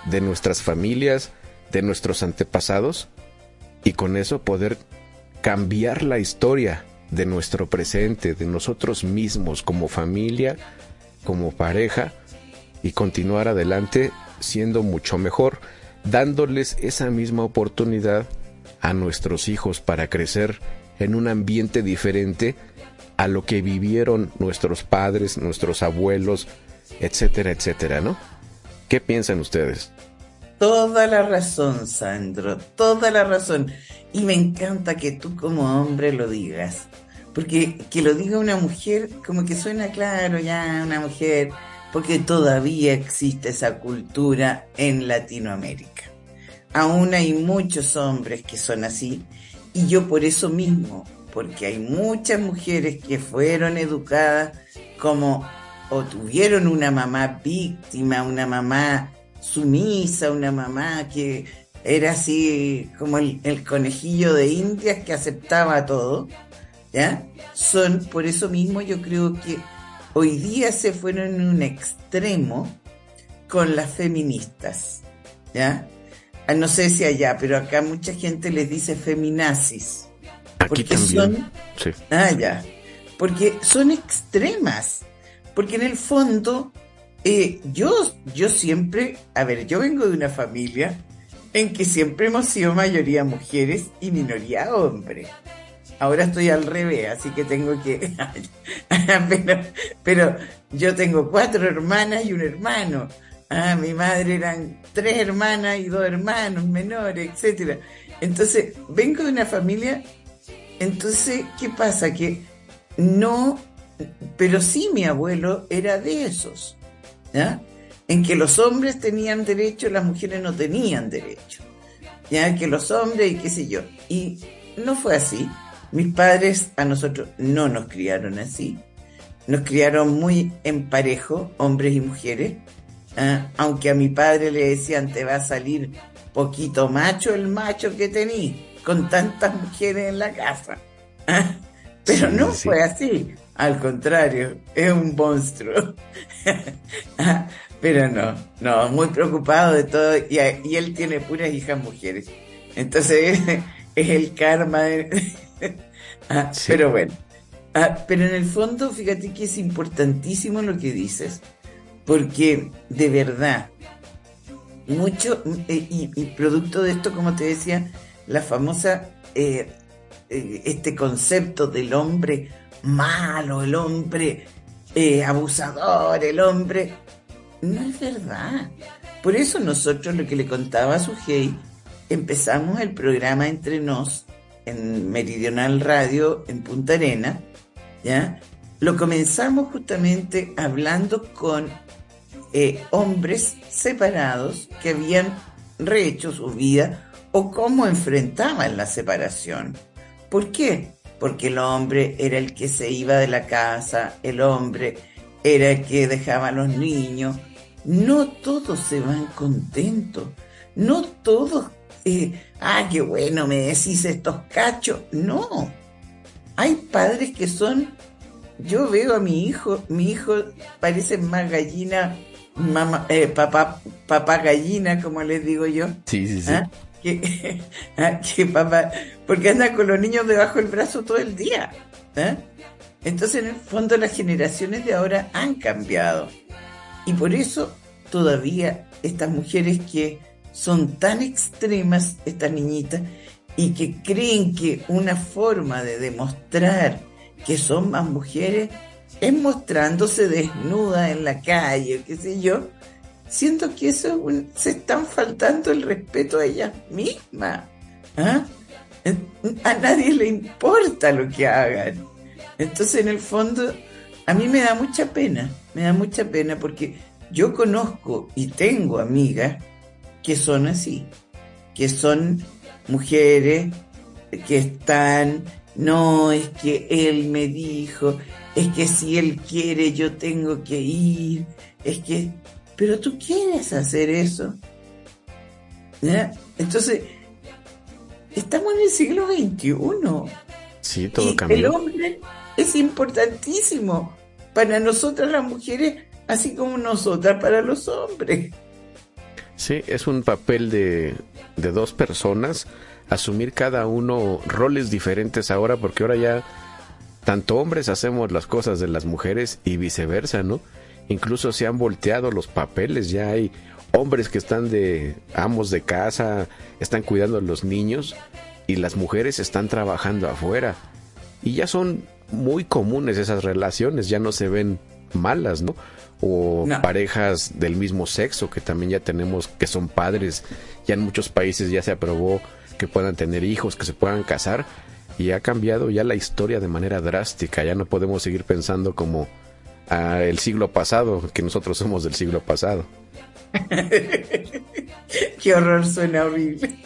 de nuestras familias, de nuestros antepasados, y con eso poder cambiar la historia de nuestro presente, de nosotros mismos como familia, como pareja, y continuar adelante siendo mucho mejor, dándoles esa misma oportunidad a nuestros hijos para crecer en un ambiente diferente a lo que vivieron nuestros padres, nuestros abuelos, etcétera, etcétera, ¿no? ¿Qué piensan ustedes? Toda la razón, Sandro, toda la razón. Y me encanta que tú como hombre lo digas. Porque que lo diga una mujer, como que suena claro ya, una mujer, porque todavía existe esa cultura en Latinoamérica. Aún hay muchos hombres que son así, y yo por eso mismo, porque hay muchas mujeres que fueron educadas como o tuvieron una mamá víctima, una mamá sumisa, una mamá que era así como el, conejillo de Indias que aceptaba todo, ¿ya? Son, por eso mismo yo creo que hoy día se fueron en un extremo con las feministas, ¿ya? Ah, no sé si allá, pero acá mucha gente les dice feminazis. Aquí porque son, sí. Ah, ya. Porque son extremas. Porque en el fondo, eh, yo, yo siempre, a ver, yo vengo de una familia en que siempre hemos sido mayoría mujeres y minoría hombres. Ahora estoy al revés, así que tengo que... pero, pero yo tengo cuatro hermanas y un hermano. Ah, mi madre eran tres hermanas y dos hermanos menores, etcétera. Entonces, vengo de una familia, entonces, ¿qué pasa? Que no, pero sí mi abuelo era de esos, ¿ya? En que los hombres tenían derecho, las mujeres no tenían derecho, ¿ya? Que los hombres y qué sé yo. Y no fue así. Mis padres a nosotros no nos criaron así. Nos criaron muy en parejo, hombres y mujeres ¿eh? aunque a mi padre le decían te va a salir poquito macho el macho que tení con tantas mujeres en la casa. ¿eh? Pero no fue así, al contrario, es un monstruo. ¿eh? Pero no, no, muy preocupado de todo y, y él tiene puras hijas mujeres. Entonces es, el karma. De, ah, Pero bueno, ah, pero en el fondo fíjate que es importantísimo lo que dices porque de verdad, mucho, eh, y, producto de esto, como te decía, la famosa, eh, eh, este concepto del hombre malo, el hombre abusador, el hombre, no es verdad. Por eso nosotros, lo que le contaba a Sujei, empezamos el programa Entre Nos en Meridional Radio en Punta Arena, ¿ya? Lo comenzamos justamente hablando con eh, hombres separados que habían rehecho su vida o cómo enfrentaban la separación. ¿Por qué? Porque el hombre era el que se iba de la casa, el hombre era el que dejaba a los niños. No todos se van contentos, no todos, eh, ah, qué bueno, me decís estos cachos. No, hay padres que son, yo veo a mi hijo, mi hijo parece más gallina mamá, eh, papá, papá gallina, como les digo yo. Sí, sí, sí. ¿Ah? ¿Ah? Que, papá, porque anda con los niños debajo del brazo todo el día. ¿ah? Entonces, en el fondo, las generaciones de ahora han cambiado. Y por eso todavía estas mujeres que son tan extremas, estas niñitas, y que creen que una forma de demostrar que son más mujeres es mostrándose desnuda en la calle, qué sé yo, siento que eso se están faltando el respeto a ellas mismas. ¿ah? A nadie le importa lo que hagan. Entonces, en el fondo, a mí me da mucha pena, me da mucha pena porque yo conozco y tengo amigas que son así, que son mujeres que están, no, es que él me dijo, es que si él quiere yo tengo que ir, es que, pero tú quieres hacer eso. Entonces, estamos en el siglo XXI. Sí, todo y El hombre es importantísimo para nosotras las mujeres, así como nosotras para los hombres. Sí, es un papel de, de dos personas, asumir cada uno roles diferentes ahora, porque ahora ya tanto hombres hacemos las cosas de las mujeres y viceversa, ¿no? Incluso se han volteado los papeles, ya hay hombres que están de amos de casa, están cuidando a los niños y las mujeres están trabajando afuera. Y ya son muy comunes esas relaciones, ya no se ven malas, ¿no? O parejas del mismo sexo que también ya tenemos que son padres, ya en muchos países ya se aprobó que puedan tener hijos, que se puedan casar y ha cambiado ya la historia de manera drástica, ya no podemos seguir pensando como ah, el siglo pasado, que nosotros somos del siglo pasado. Qué horror, suena horrible.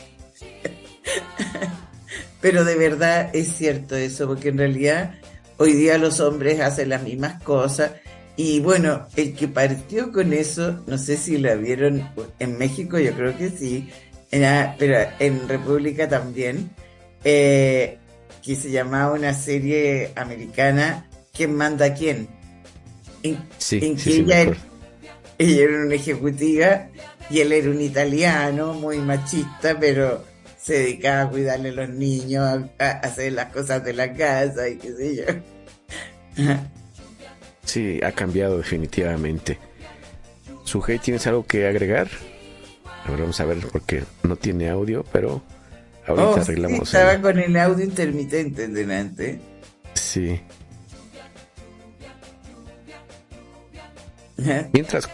Pero de verdad es cierto eso, porque en realidad hoy día los hombres hacen las mismas cosas. Y bueno, el que partió con eso, no sé si la vieron en México, yo creo que sí, pero en República también, eh, que se llamaba una serie americana, ¿Quién manda a quién? En, sí, que ella, era, ella era una ejecutiva y él era un italiano muy machista, pero se dedicaba a cuidarle a los niños, a, hacer las cosas de la casa y qué sé yo. sí, ha cambiado definitivamente. Sujei, ¿tienes algo que agregar? Ahora vamos a ver porque no tiene audio, pero ahorita oh, arreglamos. estaba con el audio intermitente delante. Sí. Mientras,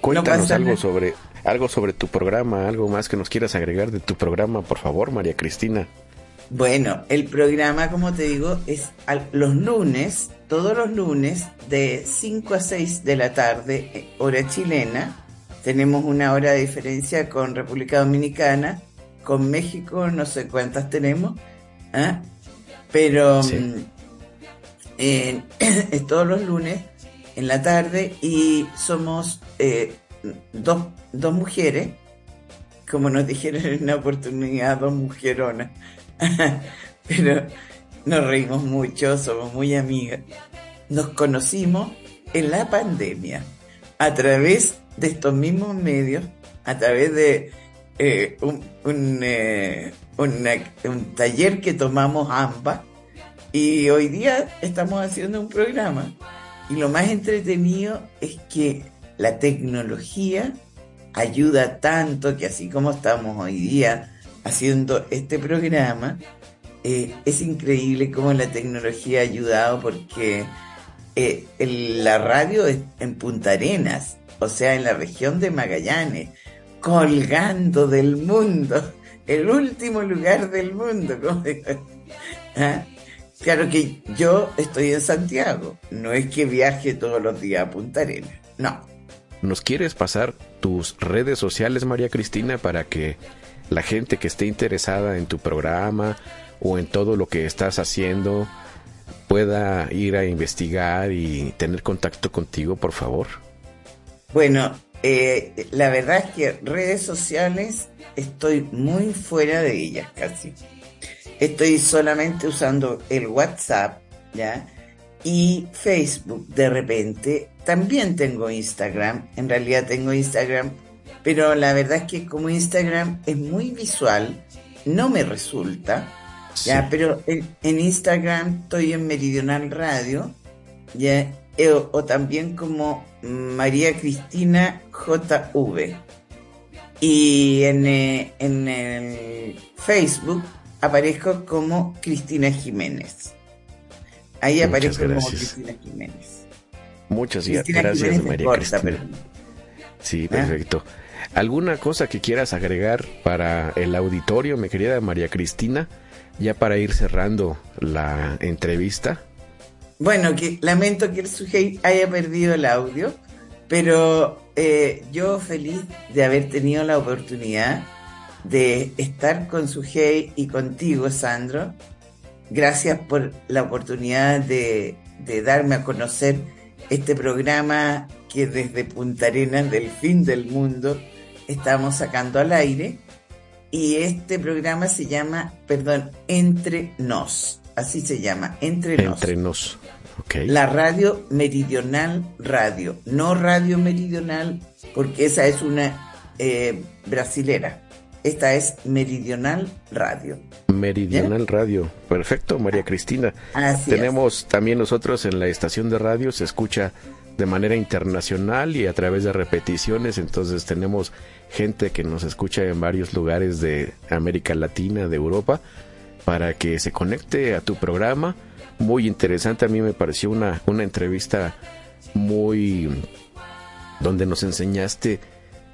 cuéntanos algo sobre algo sobre tu programa, algo más que nos quieras agregar de tu programa, por favor, María Cristina. Bueno, el programa, como te digo, es los lunes, todos los lunes, de 5 a 6 de la tarde, eh, hora chilena. Tenemos una hora de diferencia con República Dominicana, con México, no sé cuántas tenemos, ¿ah? pero mm, es todos los lunes en la tarde y somos eh, dos, dos mujeres, como nos dijeron en una oportunidad, dos mujeronas. Pero nos reímos mucho, somos muy amigas. Nos conocimos en la pandemia a través de estos mismos medios, a través de eh, un, un, eh, un taller que tomamos ambas y hoy día estamos haciendo un programa. Y lo más entretenido es que la tecnología ayuda tanto que así como estamos hoy día haciendo este programa, eh, es increíble cómo la tecnología ha ayudado porque eh, la radio es en Punta Arenas, o sea, en la región de Magallanes, colgando del mundo, el último lugar del mundo. ¿Ah? Claro que yo estoy en Santiago, no es que viaje todos los días a Punta Arenas, no. ¿Nos quieres pasar tus redes sociales, María Cristina, para que la gente que esté interesada en tu programa o en todo lo que estás haciendo pueda ir a investigar y tener contacto contigo, por favor? Bueno, eh, la verdad es que redes sociales estoy muy fuera de ellas casi. Estoy solamente usando el WhatsApp, ¿ya? Y Facebook de repente también tengo Instagram, en realidad tengo Instagram, pero la verdad es que como Instagram es muy visual, no me resulta. Ya, pero en, Instagram estoy en Meridional Radio, ya, eh, o, también como María Cristina JV. Y en, eh, en el Facebook aparezco como Cristina Jiménez. Ahí Muchas aparezco como gracias. Cristina Jiménez. Muchas Cristina gracias, Jiménez María corta, Cristina. Sí, ¿Ah? perfecto. ¿Alguna cosa que quieras agregar para el auditorio, mi querida María Cristina? Ya para ir cerrando la entrevista. Bueno, lamento que el Sujei haya perdido el audio, pero eh, yo feliz de haber tenido la oportunidad de estar con Sujei y contigo, Sandro. Gracias por la oportunidad de, de darme a conocer este programa que desde Punta Arenas del fin del mundo estamos sacando al aire. Y este programa se llama, perdón, Entre Nos. Así se llama, Entre Nos. Entre nos. Ok. La radio Meridional Radio, no Radio Meridional, porque esa es una eh, brasilera. Esta es Meridional Radio. Meridional Radio. Perfecto, María Cristina. Así es. Tenemos también nosotros en la estación de radio, se escucha de manera internacional y a través de repeticiones, entonces tenemos gente que nos escucha en varios lugares de América Latina, de Europa, para que se conecte a tu programa. Muy interesante, a mí me pareció una, una entrevista muy donde nos enseñaste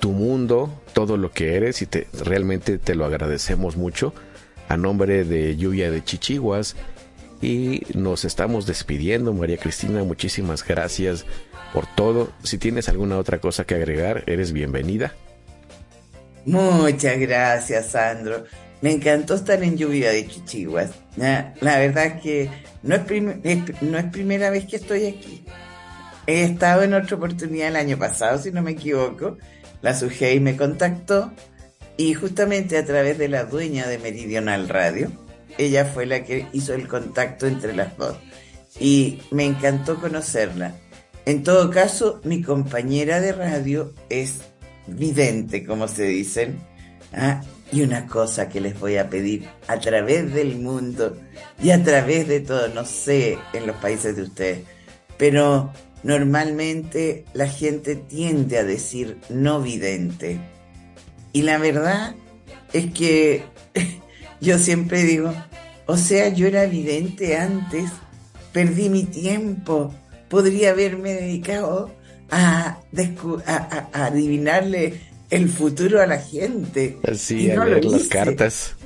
tu mundo, todo lo que eres y te, realmente te lo agradecemos mucho a nombre de Lluvia de Chichiguas y nos estamos despidiendo María Cristina, muchísimas gracias por todo. Si tienes alguna otra cosa que agregar, eres bienvenida. Muchas gracias, Sandro. Me encantó estar en Lluvia de Chichiguas. La, verdad es que no es, primera vez que estoy aquí. He estado en otra oportunidad el año pasado, si no me equivoco. La Sujei me contactó y justamente a través de la dueña de Meridional Radio, ella fue la que hizo el contacto entre las dos. Y me encantó conocerla. En todo caso, mi compañera de radio es vidente, como se dicen. Ah, y una cosa que les voy a pedir a través del mundo y a través de todo, no sé en los países de ustedes, pero normalmente la gente tiende a decir no vidente. Y la verdad es que yo siempre digo, o sea, yo era vidente antes, perdí mi tiempo, podría haberme dedicado a, a- a- a adivinarle el futuro a la gente. Así, Y a no ver las cartas.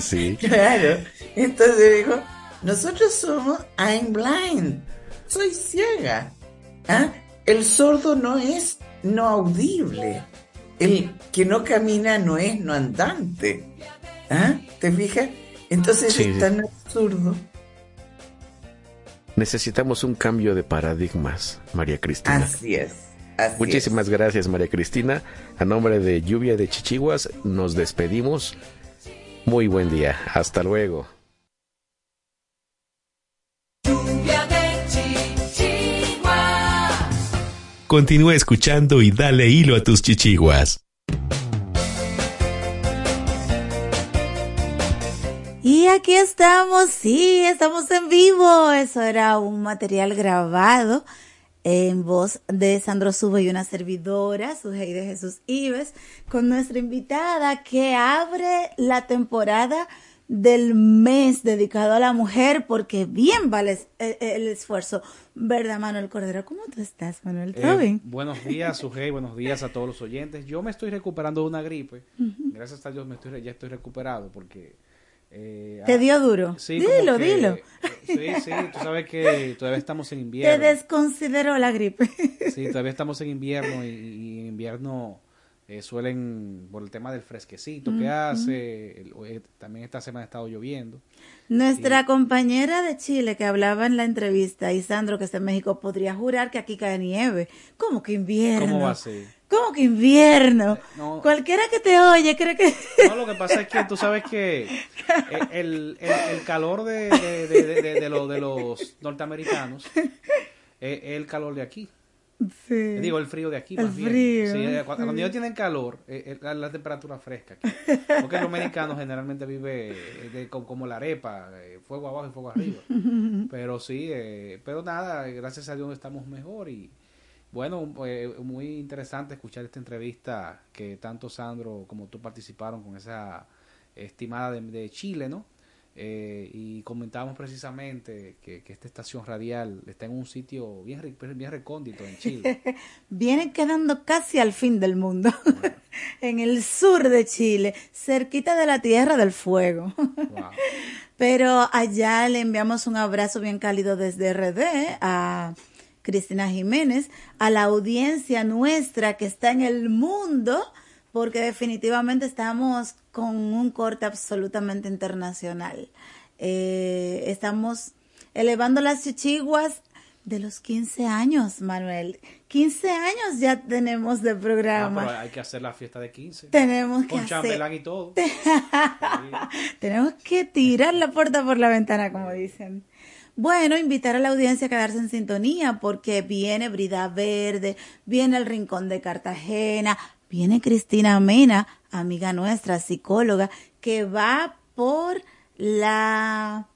Sí. Claro. Entonces dijo, nosotros somos I'm blind. Soy ciega. ¿Ah? El sordo no es no audible. El que no camina no es no andante. ¿Ah? ¿Te fijas? Entonces Sí, es sí. tan absurdo. Necesitamos un cambio de paradigmas, María Cristina. Así es. Así Muchísimas gracias, María Cristina. A nombre de Lluvia de Chichiguas, nos despedimos. Muy buen día. Hasta luego. Lluvia de chichigua. Continúa escuchando y dale hilo a tus chichiguas. Y aquí estamos, sí, estamos en vivo. Eso era un material grabado en voz de Sandro Suba y una servidora, Sujei de Jesús Ives, con nuestra invitada que abre la temporada del mes dedicado a la mujer, porque bien vale el, el esfuerzo. ¿Verdad, Manuel Cordero? ¿Cómo tú estás, Manuel? ¿Todo Eh, bien? buenos días, Sujei, buenos días a todos los oyentes. Yo me estoy recuperando de una gripe. Gracias a Dios me estoy, ya estoy recuperado porque... eh, ¿Te ah, dio duro? Sí, Dilo, que- dilo. Sí, sí, tú sabes que todavía estamos en Te invierno. desconsideró la gripe. Sí, todavía estamos en invierno y, y en invierno eh, suelen, por el tema del fresquecito que hace, el- eh, también esta semana ha estado lloviendo. Nuestra compañera de Chile que hablaba en la entrevista, Isandro, que está en México, podría jurar que aquí cae nieve. ¿Cómo que invierno? ¿Cómo va a ser? ¿Cómo que invierno? No. Cualquiera que te oye cree que... No, lo que pasa es que tú sabes que eh, el, el, el calor de, de, de, de- de- de lo- de los norteamericanos es el calor de aquí. Sí. Digo, el frío de aquí, El más bien. frío, Sí, eh, sí. cuando, ellos tienen calor, eh, eh, la, la temperatura fresca aquí. Porque los mexicanos generalmente viven como la arepa, eh, fuego abajo y fuego arriba. Pero sí, eh, pero nada, eh, gracias a Dios estamos mejor y, Bueno, eh, muy interesante escuchar esta entrevista que tanto Sandro como tú participaron con esa estimada de, Chile, ¿no? Eh, y comentamos precisamente que, esta estación radial está en un sitio bien, bien recóndito en Chile. Viene quedando casi al fin del mundo, en el sur de Chile, cerquita de la Tierra del Fuego. Pero allá le enviamos un abrazo bien cálido desde RD a Cristina Jiménez, a la audiencia nuestra que está en el mundo, porque definitivamente estamos con un corte absolutamente internacional. Eh, estamos elevando las chichiguas de los 15 años, Manuel. 15 años ya tenemos de programa. Ah, hay que hacer la fiesta de 15. Tenemos que Con chambelán y todo. tenemos que tirar la puerta por la ventana, como dicen. Bueno, invitar a la audiencia a quedarse en sintonía porque viene Brida Verde, viene el Rincón de Cartagena, viene Cristina Mena, amiga nuestra, psicóloga, que va por la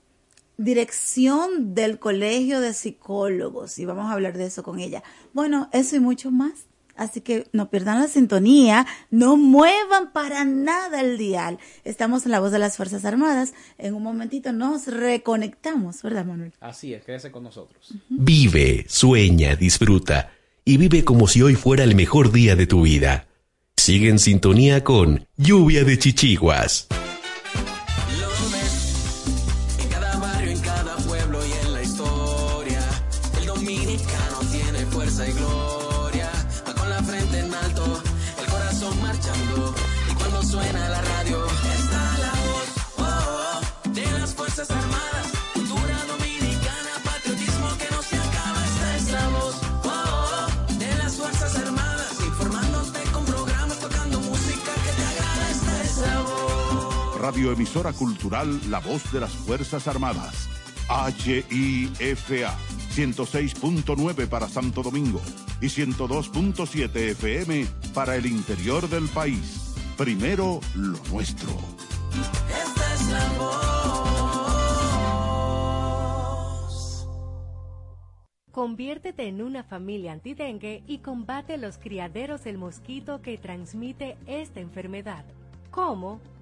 dirección del Colegio de Psicólogos y vamos a hablar de eso con ella. Bueno, eso y mucho más Así que no pierdan la sintonía, no muevan para nada el dial. Estamos en la voz de las Fuerzas Armadas. En un momentito nos reconectamos, ¿verdad, Manuel? Así es, quédese con nosotros. Vive, sueña, disfruta y vive como si hoy fuera el mejor día de tu vida. Sigue en sintonía con Lluvia de Chichiguas. Radioemisora cultural La Voz de las Fuerzas Armadas. HIFA 106.9 para Santo Domingo y 102.7 FM para el interior del país. Primero lo nuestro. Esta es la voz. Conviértete en una familia antidengue y combate los criaderos del mosquito que transmite esta enfermedad. ¿Cómo?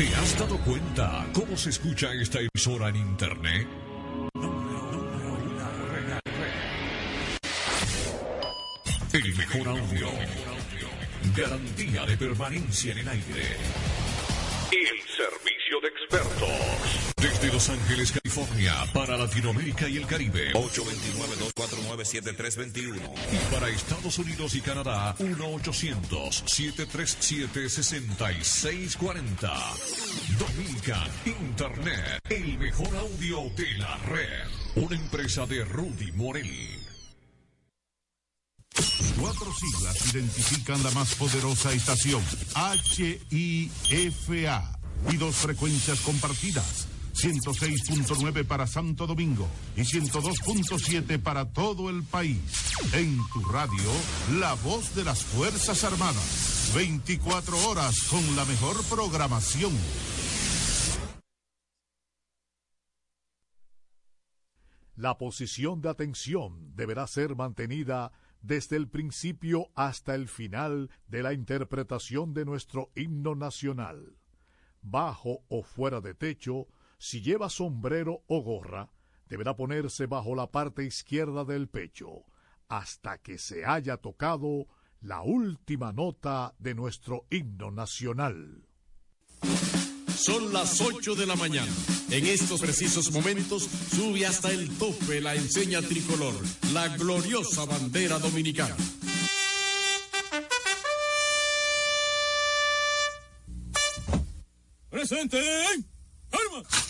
¿Te has dado cuenta cómo se escucha esta emisora en Internet? El mejor audio. Garantía de permanencia en el aire. El servicio de expertos. Desde Los Ángeles, California, para Latinoamérica y el Caribe. 829-249-7321. Y para Estados Unidos y Canadá, 1-800-737-6640. Dominican Internet, el mejor audio de la red. Una empresa de Rudy Morel. Cuatro siglas identifican la más poderosa estación, HIFA, y dos frecuencias compartidas, 106.9 para Santo Domingo y 102.7 para todo el país. En tu radio, la voz de las Fuerzas Armadas. 24 horas con la mejor programación. La posición de atención deberá ser mantenida desde el principio hasta el final de la interpretación de nuestro himno nacional. Bajo o fuera de techo, si lleva sombrero o gorra, deberá ponerse bajo la parte izquierda del pecho, hasta que se haya tocado la última nota de nuestro himno nacional. Son las 8 de la mañana. En estos precisos momentos sube hasta el tope la enseña tricolor, la gloriosa bandera dominicana. Presente. Armas. armas.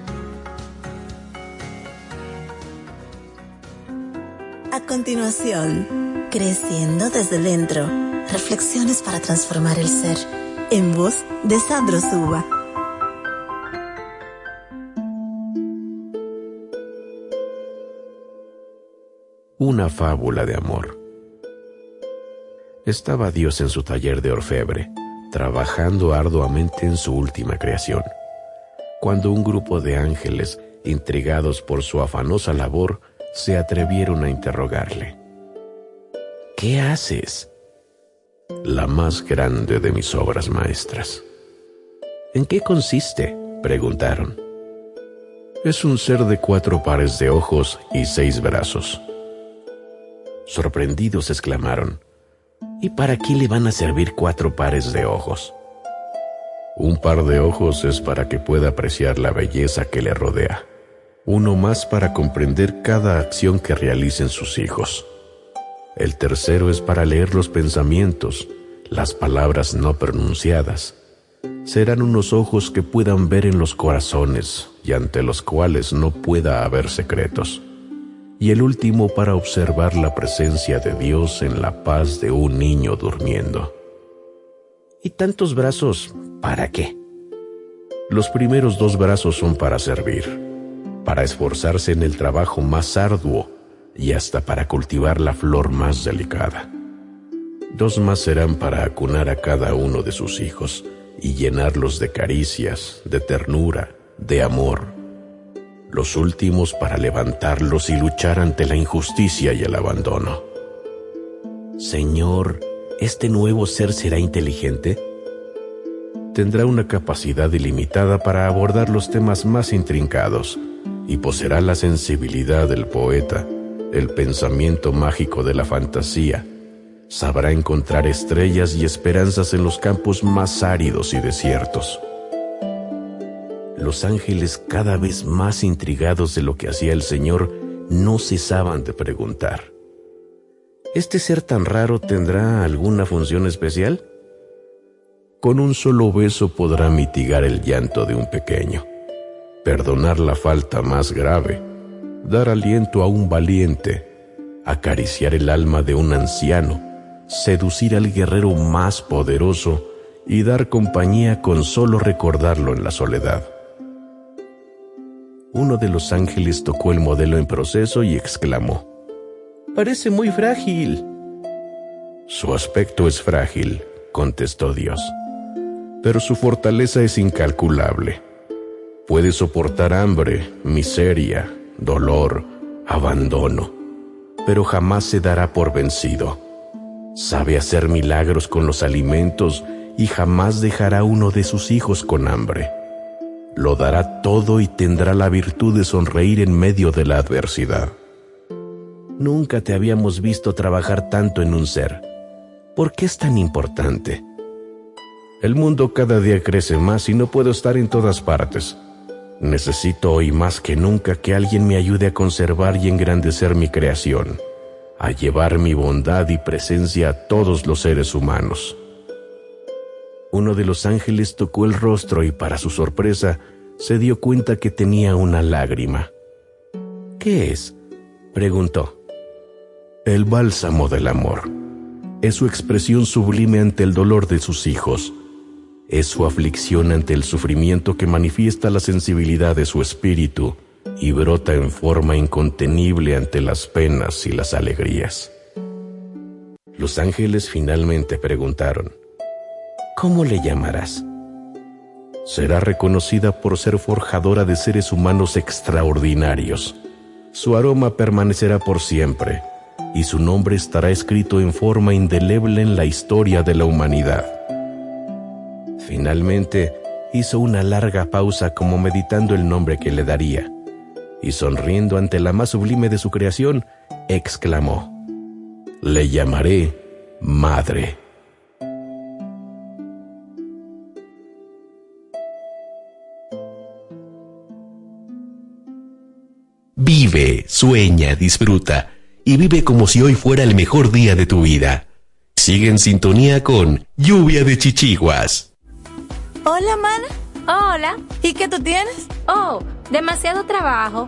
Continuación, Creciendo desde dentro, reflexiones para transformar el ser, en voz de Sandro Suba. Una fábula de amor. Estaba Dios en su taller de orfebre, trabajando arduamente en su última creación, cuando un grupo de ángeles, intrigados por su afanosa labor, se atrevieron a interrogarle. ¿Qué haces? La más grande de mis obras maestras. ¿En qué consiste? preguntaron. Es un ser de cuatro pares de ojos y seis brazos. Sorprendidos exclamaron, ¿y para qué le van a servir cuatro pares de ojos? Un par de ojos es para que pueda apreciar la belleza que le rodea uno más para comprender cada acción que realicen sus hijos. El tercero es para leer los pensamientos, las palabras no pronunciadas. Serán unos ojos que puedan ver en los corazones y ante los cuales no pueda haber secretos. Y el último para observar la presencia de Dios en la paz de un niño durmiendo. ¿Y tantos brazos para qué? Los primeros dos brazos son para servir para esforzarse en el trabajo más arduo y hasta para cultivar la flor más delicada. Dos más serán para acunar a cada uno de sus hijos y llenarlos de caricias, de ternura, de amor. Los últimos para levantarlos y luchar ante la injusticia y el abandono. Señor, ¿este nuevo ser será inteligente? Tendrá una capacidad ilimitada para abordar los temas más intrincados y poseerá la sensibilidad del poeta, el pensamiento mágico de la fantasía. Sabrá encontrar estrellas y esperanzas en los campos más áridos y desiertos. Los ángeles, cada vez más intrigados de lo que hacía el Señor, no cesaban de preguntar. ¿Este ser tan raro tendrá alguna función especial? Con un solo beso podrá mitigar el llanto de un pequeño perdonar la falta más grave, dar aliento a un valiente, acariciar el alma de un anciano, seducir al guerrero más poderoso y dar compañía con solo recordarlo en la soledad. Uno de los ángeles tocó el modelo en proceso y exclamó, Parece muy frágil. Su aspecto es frágil, contestó Dios, pero su fortaleza es incalculable Puede soportar hambre, miseria, dolor, abandono, pero jamás se dará por vencido. Sabe hacer milagros con los alimentos y jamás dejará uno de sus hijos con hambre. Lo dará todo y tendrá la virtud de sonreír en medio de la adversidad. Nunca te habíamos visto trabajar tanto en un ser. ¿Por qué es tan importante? El mundo cada día crece más y no puedo estar en todas partes. Necesito hoy más que nunca que alguien me ayude a conservar y engrandecer mi creación, a llevar mi bondad y presencia a todos los seres humanos. Uno de los ángeles tocó el rostro y para su sorpresa se dio cuenta que tenía una lágrima. ¿Qué es? preguntó. El bálsamo del amor. Es su expresión sublime ante el dolor de sus hijos es su aflicción ante el sufrimiento que manifiesta la sensibilidad de su espíritu y brota en forma incontenible ante las penas y las alegrías. los ángeles finalmente preguntaron, ¿Cómo le llamarás? Será reconocida por ser forjadora de seres humanos extraordinarios. Su aroma permanecerá por siempre y su nombre estará escrito en forma indeleble en la historia de la humanidad. Finalmente, hizo una larga pausa como meditando el nombre que le daría, y sonriendo ante la más sublime de su creación, exclamó, Le llamaré Madre. Vive, sueña, disfruta y vive como si hoy fuera el mejor día de tu vida. Sigue en sintonía con Lluvia de Chichiguas. Hola, mana. Hola. ¿Y qué tú tienes? Oh, demasiado trabajo,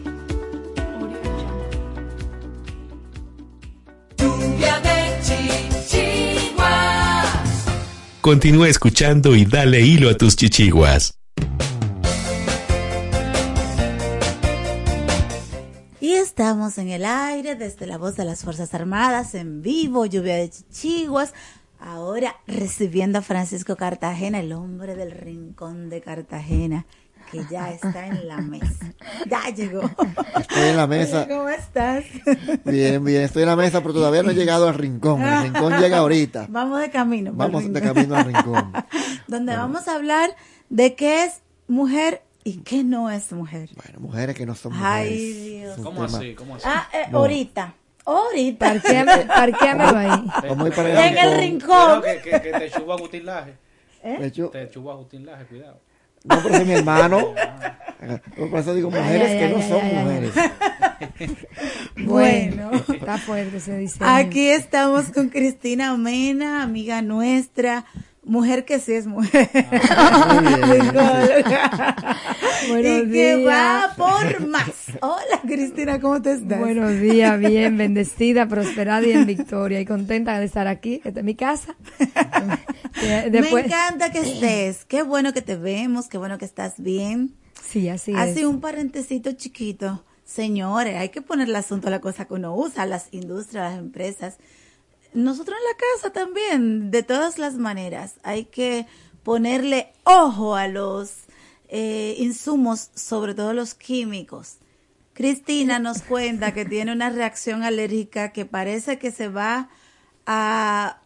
Continúa escuchando y dale hilo a tus chichiguas. Y estamos en el aire desde la voz de las Fuerzas Armadas, en vivo, lluvia de chichiguas. Ahora recibiendo a Francisco Cartagena, el hombre del rincón de Cartagena, que ya está en la mesa. Ya llegó. Estoy en la mesa. ¿Cómo estás? Bien, bien, estoy en la mesa, pero todavía no he llegado al rincón. El rincón llega ahorita. Vamos de camino. Vamos de camino al rincón. Donde vamos a hablar de qué es mujer ¿Y qué no es mujer? Bueno, mujeres que no son mujeres. Ay, Dios. ¿Cómo así? ¿Cómo así? Ah, eh, No. ahorita. Ahorita. Parquéame- parquéamelo ahí. Vamos a ir para En el rincón. Que, que, que te chuba Agustín Laje. ¿Eh? Te chuba Agustín Laje, cuidado. No, pero es mi hermano. Por eso digo mujeres Ay, ay, que ay, no ay, son mujeres. Bueno. Está fuerte ese diseño. Aquí estamos con Cristina Mena, amiga nuestra, mujer que sí es mujer. Buenos y que va por más. Hola Cristina, ¿cómo te estás? Buenos días, bien, bendecida, prosperada y en victoria. Y contenta de estar aquí. Esta es mi casa. Eh, Después, Me encanta que estés. Qué bueno que te vemos, qué bueno que estás bien. Sí, así Así es. un parentecito chiquito. Señores, hay que ponerle asunto a la cosa que uno usa, las industrias, las empresas. Nosotros en la casa también, de todas las maneras, hay que ponerle ojo a los eh, insumos, sobre todo los químicos. Cristina nos cuenta que tiene una reacción alérgica que parece que se va a,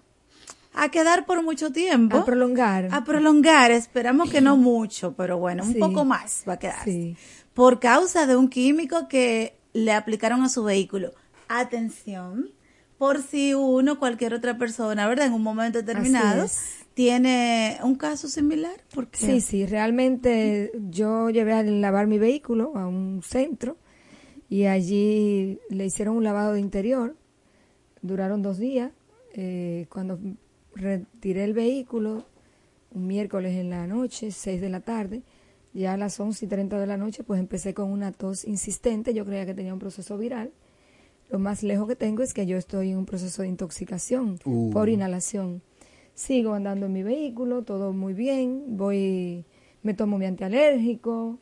a quedar por mucho tiempo. A prolongar. A prolongar. Esperamos que no mucho, pero bueno, un Sí. poco más va a quedar. Sí. Por causa de un químico que le aplicaron a su vehículo. Atención, por si uno, cualquier otra persona, ¿verdad? En un momento determinado, tiene un caso similar. Porque Sí, sí, realmente yo llevé a lavar mi vehículo a un centro y allí le hicieron un lavado de interior. Duraron dos días. Eh, cuando retiré el vehículo, un miércoles en la noche, seis de la tarde, ya a las once y treinta de la noche, pues empecé con una tos insistente. Yo creía que tenía un proceso viral. Lo más lejos que tengo es que yo estoy en un proceso de intoxicación Uh. por inhalación. Sigo andando en mi vehículo, todo muy bien. Voy, me tomo mi antialérgico,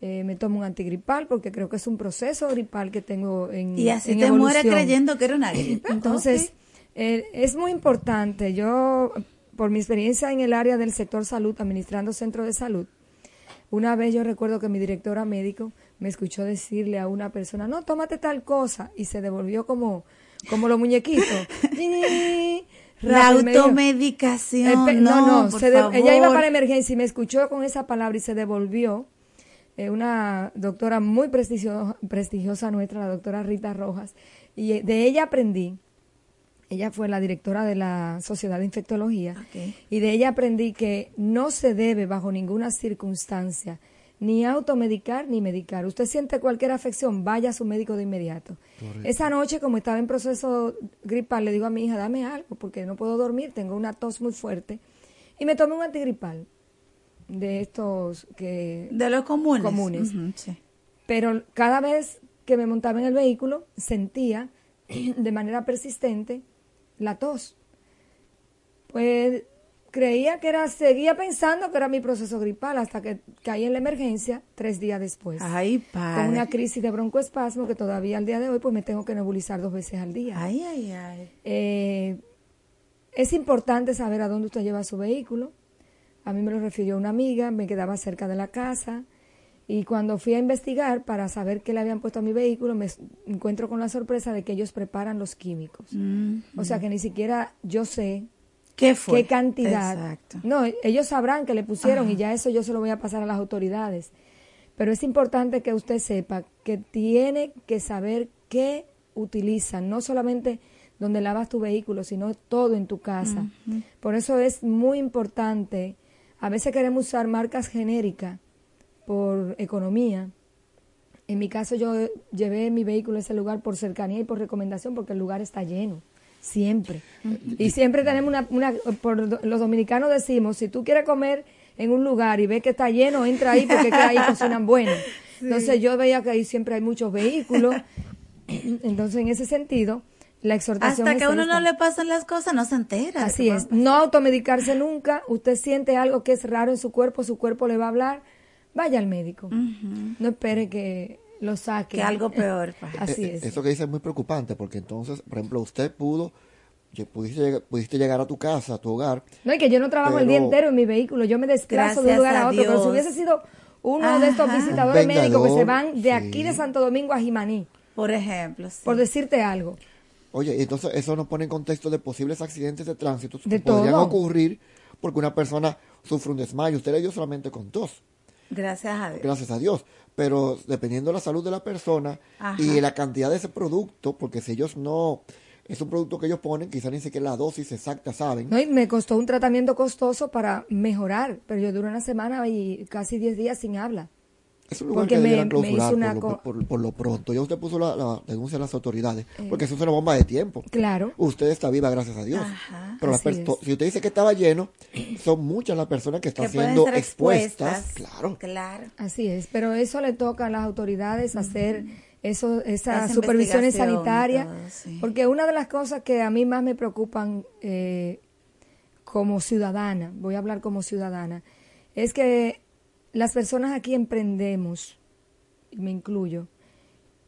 eh, me tomo un antigripal porque creo que es un proceso gripal que tengo en Y así en te muere evolución. creyendo que era una gripe. Entonces, eh, es muy importante. Yo, por mi experiencia en el área del sector salud, administrando centros de salud, una vez yo recuerdo que mi directora médico me escuchó decirle a una persona, no, tómate tal cosa, y se devolvió como, como los muñequitos. La automedicación. No, no, no, por se de- ella iba para emergencia y me escuchó con esa palabra y se devolvió. Eh, una doctora muy prestigio- prestigiosa nuestra, la doctora Rita Rojas, y eh, de ella aprendí. Ella fue la directora de la Sociedad de Infectología y de ella aprendí que no se debe bajo ninguna circunstancia ni automedicar ni medicar. Usted siente cualquier afección, vaya a su médico de inmediato. Esa noche, como estaba en proceso gripal, le digo a mi hija, dame algo, porque no puedo dormir, tengo una tos muy fuerte. Y me tomé un antigripal de estos que... De los comunes. Comunes. Sí. Pero cada vez que me montaba en el vehículo, sentía de manera persistente la tos. Pues creía que era, seguía pensando que era mi proceso gripal hasta que caí en la emergencia tres días después. Ay, padre. Con una crisis de broncoespasmo que todavía al día de hoy pues me tengo que nebulizar dos veces al día. Ay, ay, ay. Eh, es importante saber a dónde usted lleva su vehículo. A mí me lo refirió una amiga, me quedaba cerca de la casa. Y cuando fui a investigar para saber qué le habían puesto a mi vehículo, me encuentro con la sorpresa de que ellos preparan los químicos. O sea que ni siquiera yo sé ¿Qué fue? qué cantidad. Exacto. No, ellos sabrán que le pusieron y ya eso yo se lo voy a pasar a las autoridades. Pero es importante que usted sepa que tiene que saber qué utilizan, no solamente donde lavas tu vehículo, sino todo en tu casa. Por eso es muy importante. A veces queremos usar marcas genéricas por economía. En mi caso yo llevé mi vehículo a ese lugar por cercanía y por recomendación porque el lugar está lleno, siempre. Y siempre tenemos una, una por los dominicanos decimos, si tú quieres comer en un lugar y ves que está lleno, entra ahí porque que ahí cocinan bueno. Entonces yo veía que ahí siempre hay muchos vehículos. Entonces en ese sentido, la exhortación Hasta que a uno no le pasan las cosas, no se entera. Así es, no automedicarse nunca. Usted siente algo que es raro en su cuerpo, su cuerpo le va a hablar, vaya al médico. No espere que lo saque. Que algo peor pase. Así Eh, es. Eso que dice es muy preocupante porque entonces, por ejemplo, usted pudo, pudiste, llegar- pudiste llegar a tu casa, a tu hogar. No, y que yo no trabajo el día entero en mi vehículo, yo me desplazo de un lugar a a otro, pero si hubiese sido uno de estos visitadores médicos que se van de sí. aquí de Santo Domingo a Jimaní, Por ejemplo, sí. por decirte algo. Oye, y entonces eso nos pone en contexto de posibles accidentes de tránsito De que podrían todo. ocurrir porque una persona sufre un desmayo. Usted le dio solamente con tos. Gracias a Dios. Gracias a Dios. Pero dependiendo de la salud de la persona Ajá. y la cantidad de ese producto, porque si ellos no, es un producto que ellos ponen, quizás ni siquiera la dosis exacta saben. No, y me costó un tratamiento costoso para mejorar, pero yo duré una semana y casi 10 días sin habla. Es un lugar Porque que me, debieran me clausurar hizo una... por, lo, co- por- por lo pronto. Ya usted puso la, la denuncia a las autoridades, Eh. porque eso es una bomba de tiempo. Claro. Usted está viva, gracias a Dios. Ajá, Pero si usted dice que estaba lleno, son muchas las personas que están Que siendo expuestas. expuestas. Claro. Claro. Así es, pero eso le toca a las autoridades hacer eso, esas Esa supervisiones sanitarias, todo, sí. porque una de las cosas que a mí más me preocupan eh, como ciudadana, voy a hablar como ciudadana, es que las personas aquí emprendemos, y me incluyo,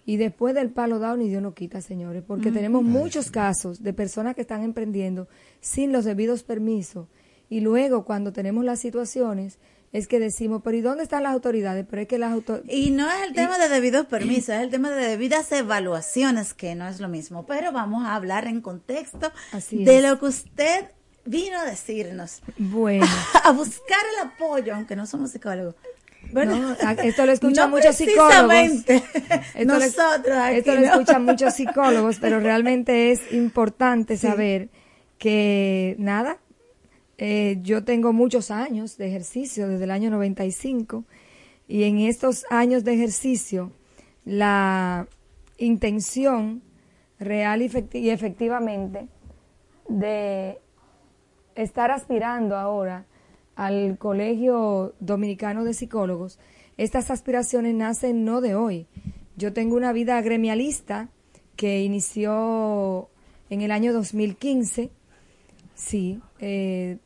y después del palo dado ni Dios no quita, señores, porque tenemos Ay, muchos casos de personas que están emprendiendo sin los debidos permisos. Y luego, cuando tenemos las situaciones, es que decimos, pero ¿y dónde están las autoridades? Pero es que las autoridades... Y no es el tema de debidos permisos, es el tema de debidas evaluaciones, que no es lo mismo. Pero vamos a hablar en contexto Así de es. lo que usted vino a decirnos. Bueno. a buscar el apoyo, aunque no somos psicólogos. No, a- esto lo escuchan No muchos psicólogos. Esto lo- Nosotros aquí, esto lo ¿no? escuchan muchos psicólogos, pero realmente es importante Sí. saber que nada, eh, yo tengo muchos años de ejercicio desde el año 95 y en estos años de ejercicio la intención real y efectivamente de estar aspirando ahora al Colegio Dominicano de Psicólogos, estas aspiraciones nacen no de hoy. Yo tengo una vida gremialista que inició en el año 2015. Sí, eh,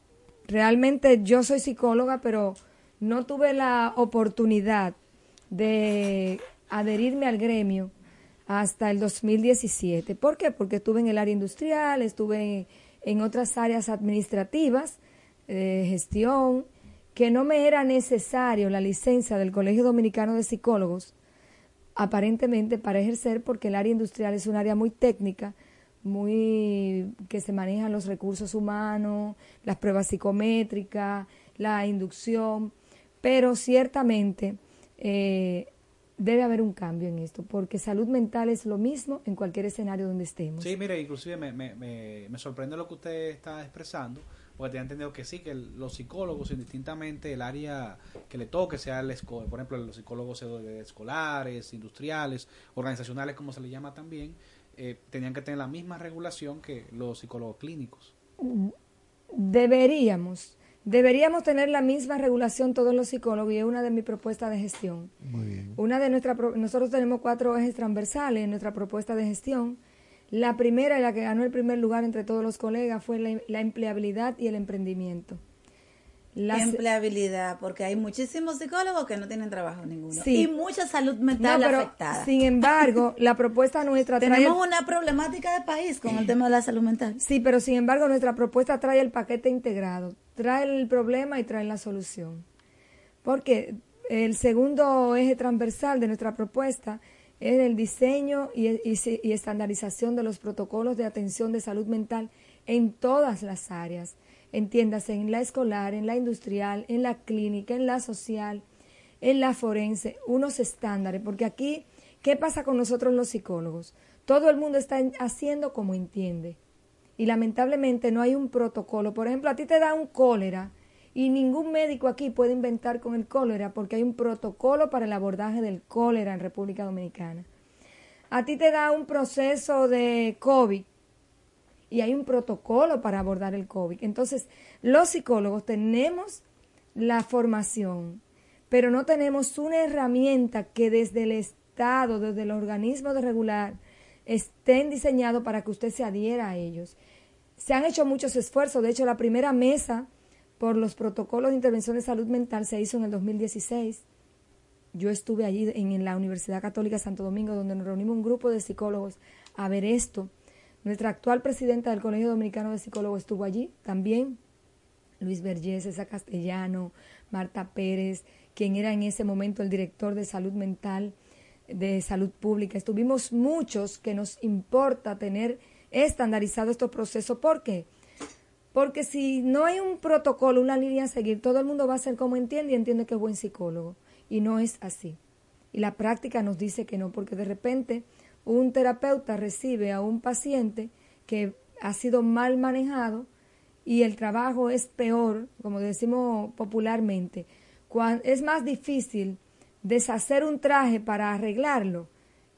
realmente yo soy psicóloga, pero no tuve la oportunidad de adherirme al gremio hasta el 2017. ¿Por qué? Porque estuve en el área industrial, estuve en, en otras áreas administrativas, eh, gestión, que no me era necesario la licencia del Colegio Dominicano de Psicólogos, aparentemente para ejercer, porque el área industrial es un área muy técnica, muy que se manejan los recursos humanos, las pruebas psicométricas, la inducción, pero ciertamente eh, debe haber un cambio en esto, porque salud mental es lo mismo en cualquier escenario donde estemos. Sí, mire, inclusive me, me, me, me sorprende lo que usted está expresando, porque tenía entendido que sí, que el- los psicólogos, indistintamente el área que le toque, sea el por ejemplo, los psicólogos escolares, industriales, organizacionales, como se le llama también, eh, tenían que tener la misma regulación que los psicólogos clínicos. Deberíamos, deberíamos tener la misma regulación todos los psicólogos y es una de mis propuestas de gestión. Muy bien. Una de nuestras pro- nosotros tenemos cuatro ejes transversales en nuestra propuesta de gestión. La primera y la que ganó el primer lugar entre todos los colegas fue la, la empleabilidad y el emprendimiento. Las- Empleabilidad, porque hay muchísimos psicólogos que no tienen trabajo ninguno. Sí. Y mucha salud mental No, pero, afectada. Sin embargo, la propuesta nuestra trae Tenemos el- una problemática de país con el tema de la salud mental. Sí, pero sin embargo nuestra propuesta trae el paquete integrado, trae el problema y trae la solución. Porque el segundo eje transversal de nuestra propuesta es el diseño y, y estandarización de los protocolos de atención de salud mental en todas las áreas. Entiéndase, en la escolar, en la industrial, en la clínica, en la social, en la forense, unos estándares, porque aquí, ¿qué pasa con nosotros los psicólogos? Todo el mundo está en- haciendo como entiende. Y lamentablemente no hay un protocolo. Por ejemplo, a ti te da un cólera y ningún médico aquí puede inventar con el cólera porque hay un protocolo para el abordaje del cólera en República Dominicana. A ti te da un proceso de COVID y hay un protocolo para abordar el COVID. Entonces, los psicólogos tenemos la formación, pero no tenemos una herramienta que desde el Estado, desde el organismo de regular, estén diseñados para que usted se adhiera a ellos. Se han hecho muchos esfuerzos. De hecho, la primera mesa por los protocolos de intervención de salud mental se hizo en el 2016. Yo estuve allí en, la Universidad Católica Santo Domingo, donde nos reunimos un grupo de psicólogos a ver esto. Nuestra actual presidenta del Colegio Dominicano de Psicólogos estuvo allí también. Luis Vergés, César Castellano, Marta Pérez, quien era en ese momento el director de salud mental, de salud pública. Estuvimos muchos que nos importa tener estandarizado estos procesos. ¿Por qué? Porque si no hay un protocolo, una línea a seguir, todo el mundo va a ser como entiende y entiende que es buen psicólogo. y no es así. Y la práctica nos dice que no, porque de repente un terapeuta recibe a un paciente que ha sido mal manejado y el trabajo es peor, como decimos popularmente. es más difícil deshacer un traje para arreglarlo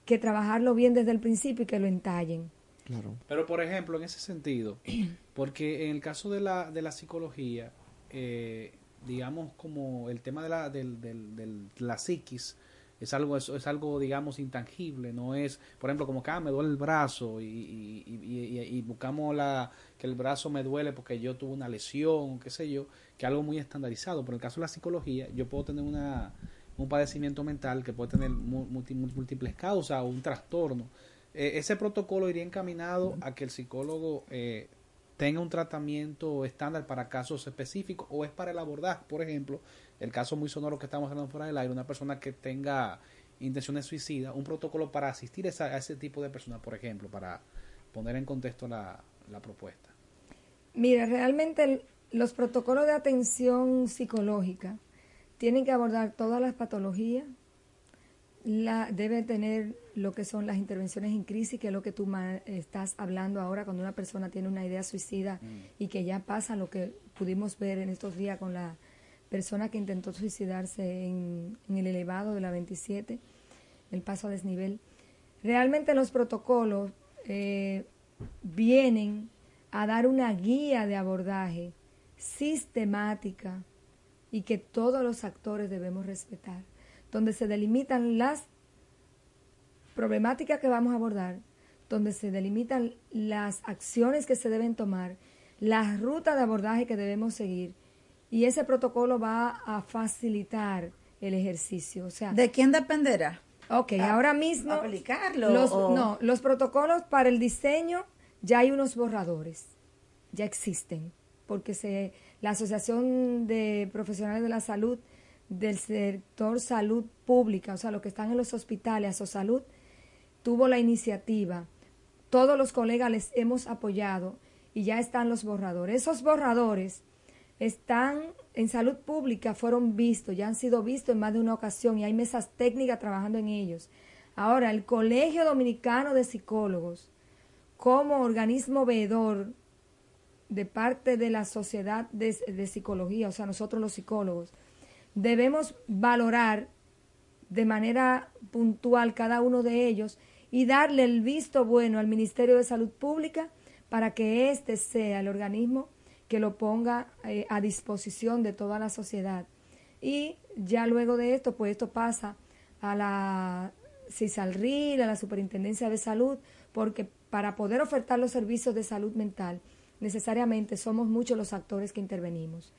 que trabajarlo bien desde el principio y que lo entallen. Claro. Pero, por ejemplo, en ese sentido, porque en el caso de la, de la psicología, eh, digamos, como el tema de la, del, del, la psiquis, es algo, es, es, algo, digamos, intangible, no es, por ejemplo, como que ah, me duele el brazo y, y, buscamos la, que el brazo me duele porque yo tuve una lesión, qué sé yo, que algo muy estandarizado. Pero en el caso de la psicología, yo puedo tener una, un padecimiento mental que puede tener múltiples causas o un trastorno. Eh, ese protocolo iría encaminado a que el psicólogo eh, tenga un tratamiento estándar para casos específicos o es para el abordaje, por ejemplo, el caso muy sonoro que estamos hablando fuera del aire, una persona que tenga intenciones suicidas, un protocolo para asistir a, ese tipo de personas, por ejemplo, para poner en contexto la, la propuesta. Mira, realmente los protocolos de atención psicológica tienen que abordar todas las patologías, la, debe tener lo que son las intervenciones en crisis, que es lo que tú estás hablando ahora cuando una persona tiene una idea suicida mm. y que ya pasa lo que pudimos ver en estos días con la persona que intentó suicidarse en, el elevado de la 27, el paso a desnivel. Realmente los protocolos eh, vienen a dar una guía de abordaje sistemática y que todos los actores debemos respetar, donde se delimitan las problemáticas que vamos a abordar, donde se delimitan las acciones que se deben tomar, las rutas de abordaje que debemos seguir y ese protocolo va a facilitar el ejercicio. O sea, ¿de quién dependerá? Ok, ahora mismo aplicarlo. Los, No, los protocolos para el diseño ya hay unos borradores, ya existen, porque se la Asociación de Profesionales de la Salud del sector salud pública, o sea, los que están en los hospitales, o salud, tuvo la iniciativa. Todos los colegas les hemos apoyado y ya están los borradores. Esos borradores están en salud pública, fueron vistos, ya han sido vistos en más de una ocasión y hay mesas técnicas trabajando en ellos. Ahora, el Colegio Dominicano de Psicólogos, como organismo veedor de parte de la sociedad de, de psicología, o sea, nosotros los psicólogos, debemos valorar de manera puntual cada uno de ellos y darle el visto bueno al Ministerio de Salud Pública para que éste sea el organismo que lo ponga eh, a disposición de toda la sociedad. Y ya luego de esto, pues esto pasa a la CISALRIL, a la Superintendencia de Salud, porque para poder ofertar los servicios de salud mental, necesariamente somos muchos los actores que intervenimos.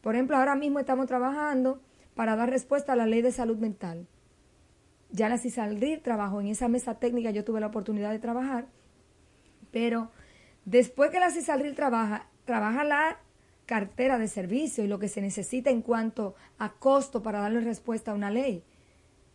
Por ejemplo, ahora mismo estamos trabajando para dar respuesta a la ley de salud mental. Ya la CISALRIL trabajó en esa mesa técnica, yo tuve la oportunidad de trabajar, pero después que la CISALRIL trabaja, trabaja la cartera de servicio y lo que se necesita en cuanto a costo para darle respuesta a una ley.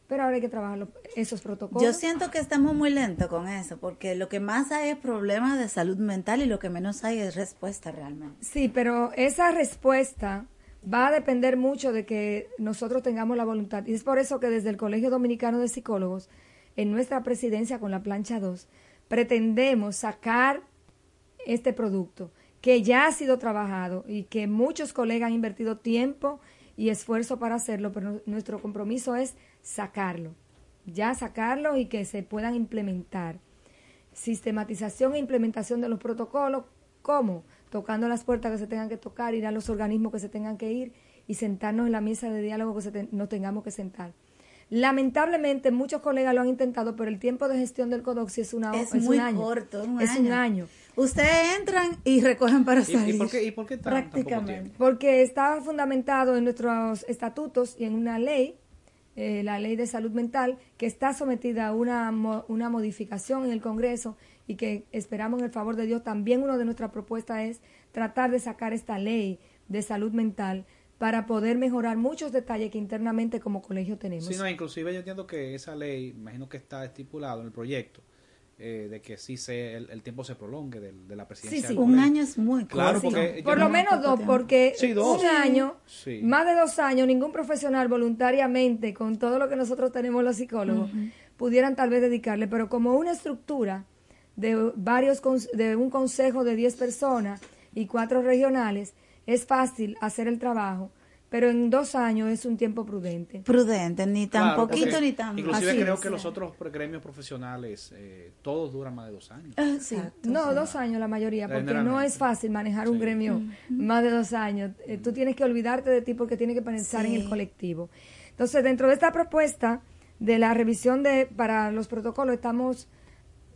Pero ahora hay que trabajar esos protocolos. Yo siento que estamos muy lentos con eso, porque lo que más hay es problemas de salud mental y lo que menos hay es respuesta realmente. Sí, pero esa respuesta va a depender mucho de que nosotros tengamos la voluntad. Y es por eso que desde el Colegio Dominicano de Psicólogos, en nuestra presidencia con la plancha 2, pretendemos sacar este producto que ya ha sido trabajado y que muchos colegas han invertido tiempo y esfuerzo para hacerlo, pero nuestro compromiso es sacarlo, ya sacarlo y que se puedan implementar. Sistematización e implementación de los protocolos, ¿cómo? Tocando las puertas que se tengan que tocar, ir a los organismos que se tengan que ir y sentarnos en la mesa de diálogo que se nos tengamos que sentar. Lamentablemente, muchos colegas lo han intentado, pero el tiempo de gestión del CODOXI es, una, es, muy corto, es un año. Ustedes entran y recogen para salir. ¿Y, por qué, Prácticamente. Porque está fundamentado en nuestros estatutos y en una ley, eh, la ley de salud mental, que está sometida a una, una modificación en el Congreso y que esperamos en el favor de Dios. También una de nuestras propuestas es tratar de sacar esta ley de salud mental para poder mejorar muchos detalles que internamente como colegio tenemos. Sí, no, inclusive yo entiendo que esa ley, imagino que está estipulado en el proyecto, eh, de que sí se, el, el tiempo se prolongue de, de la Sí, presidencia. sí, del un año es muy Claro, corto. porque Por lo no- menos dos, porque Sí, dos. un Sí. año, Sí. más de dos años, ningún profesional voluntariamente, con todo lo que nosotros tenemos los psicólogos, pudieran tal vez dedicarle, pero como una estructura de varios de un consejo de 10 personas y cuatro regionales, es fácil hacer el trabajo, pero en dos años es un tiempo prudente. Prudente, ni tan Claro, poquito ni tan Inclusive Así creo es. que los otros gremios profesionales, eh, todos duran más de dos años. Sí. No, dos años la mayoría, porque no es fácil manejar un gremio más de dos años. Eh, tú tienes que olvidarte de ti porque tienes que pensar en el colectivo. Entonces, dentro de esta propuesta de la revisión de para los protocolos, estamos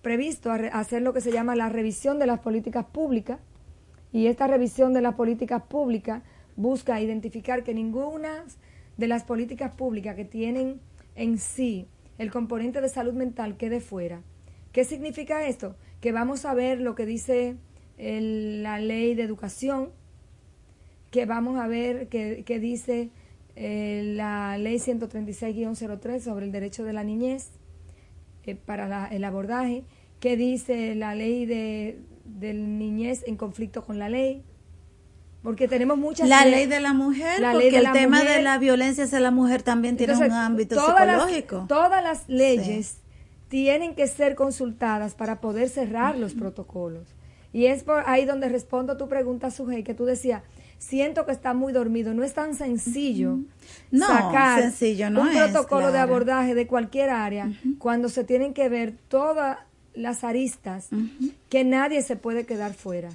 previsto a re- hacer lo que se llama la revisión de las políticas públicas y esta revisión de las políticas públicas busca identificar que ninguna de las políticas públicas que tienen en sí el componente de salud mental quede fuera. ¿Qué significa esto? Que vamos a ver lo que dice la ley de educación, que vamos a ver que, que dice eh, la ley 136-03 sobre el derecho de la niñez eh, para la- el abordaje, que dice la ley de, del niñez en conflicto con la ley, porque tenemos muchas La le- ley de la mujer, la porque ley de el la tema mujer. de la violencia hacia la mujer también tiene un ámbito todas las- psicológico. todas las leyes tienen que ser consultadas para poder cerrar los protocolos. Y es por ahí donde respondo a tu pregunta, Sujei, que tú decías, siento que está muy dormido. No es tan sencillo No, sacar sencillo no un es, protocolo de abordaje de cualquier área cuando se tienen que ver todas las aristas que nadie se puede quedar fuera.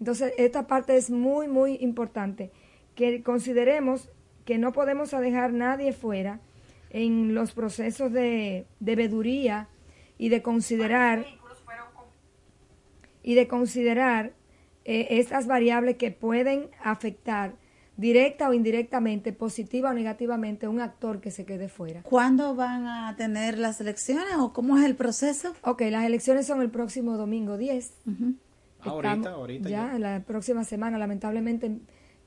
Entonces, esta parte es muy, muy importante, que consideremos que no podemos dejar nadie fuera en los procesos de, de veduría y de considerar y de considerar eh, estas variables que pueden afectar directa o indirectamente, positiva o negativamente, a un actor que se quede fuera. ¿Cuándo van a tener las elecciones o cómo es el proceso? Ok, las elecciones son el próximo domingo 10. Ah, ahorita, ahorita ya, ya. la próxima semana. Lamentablemente,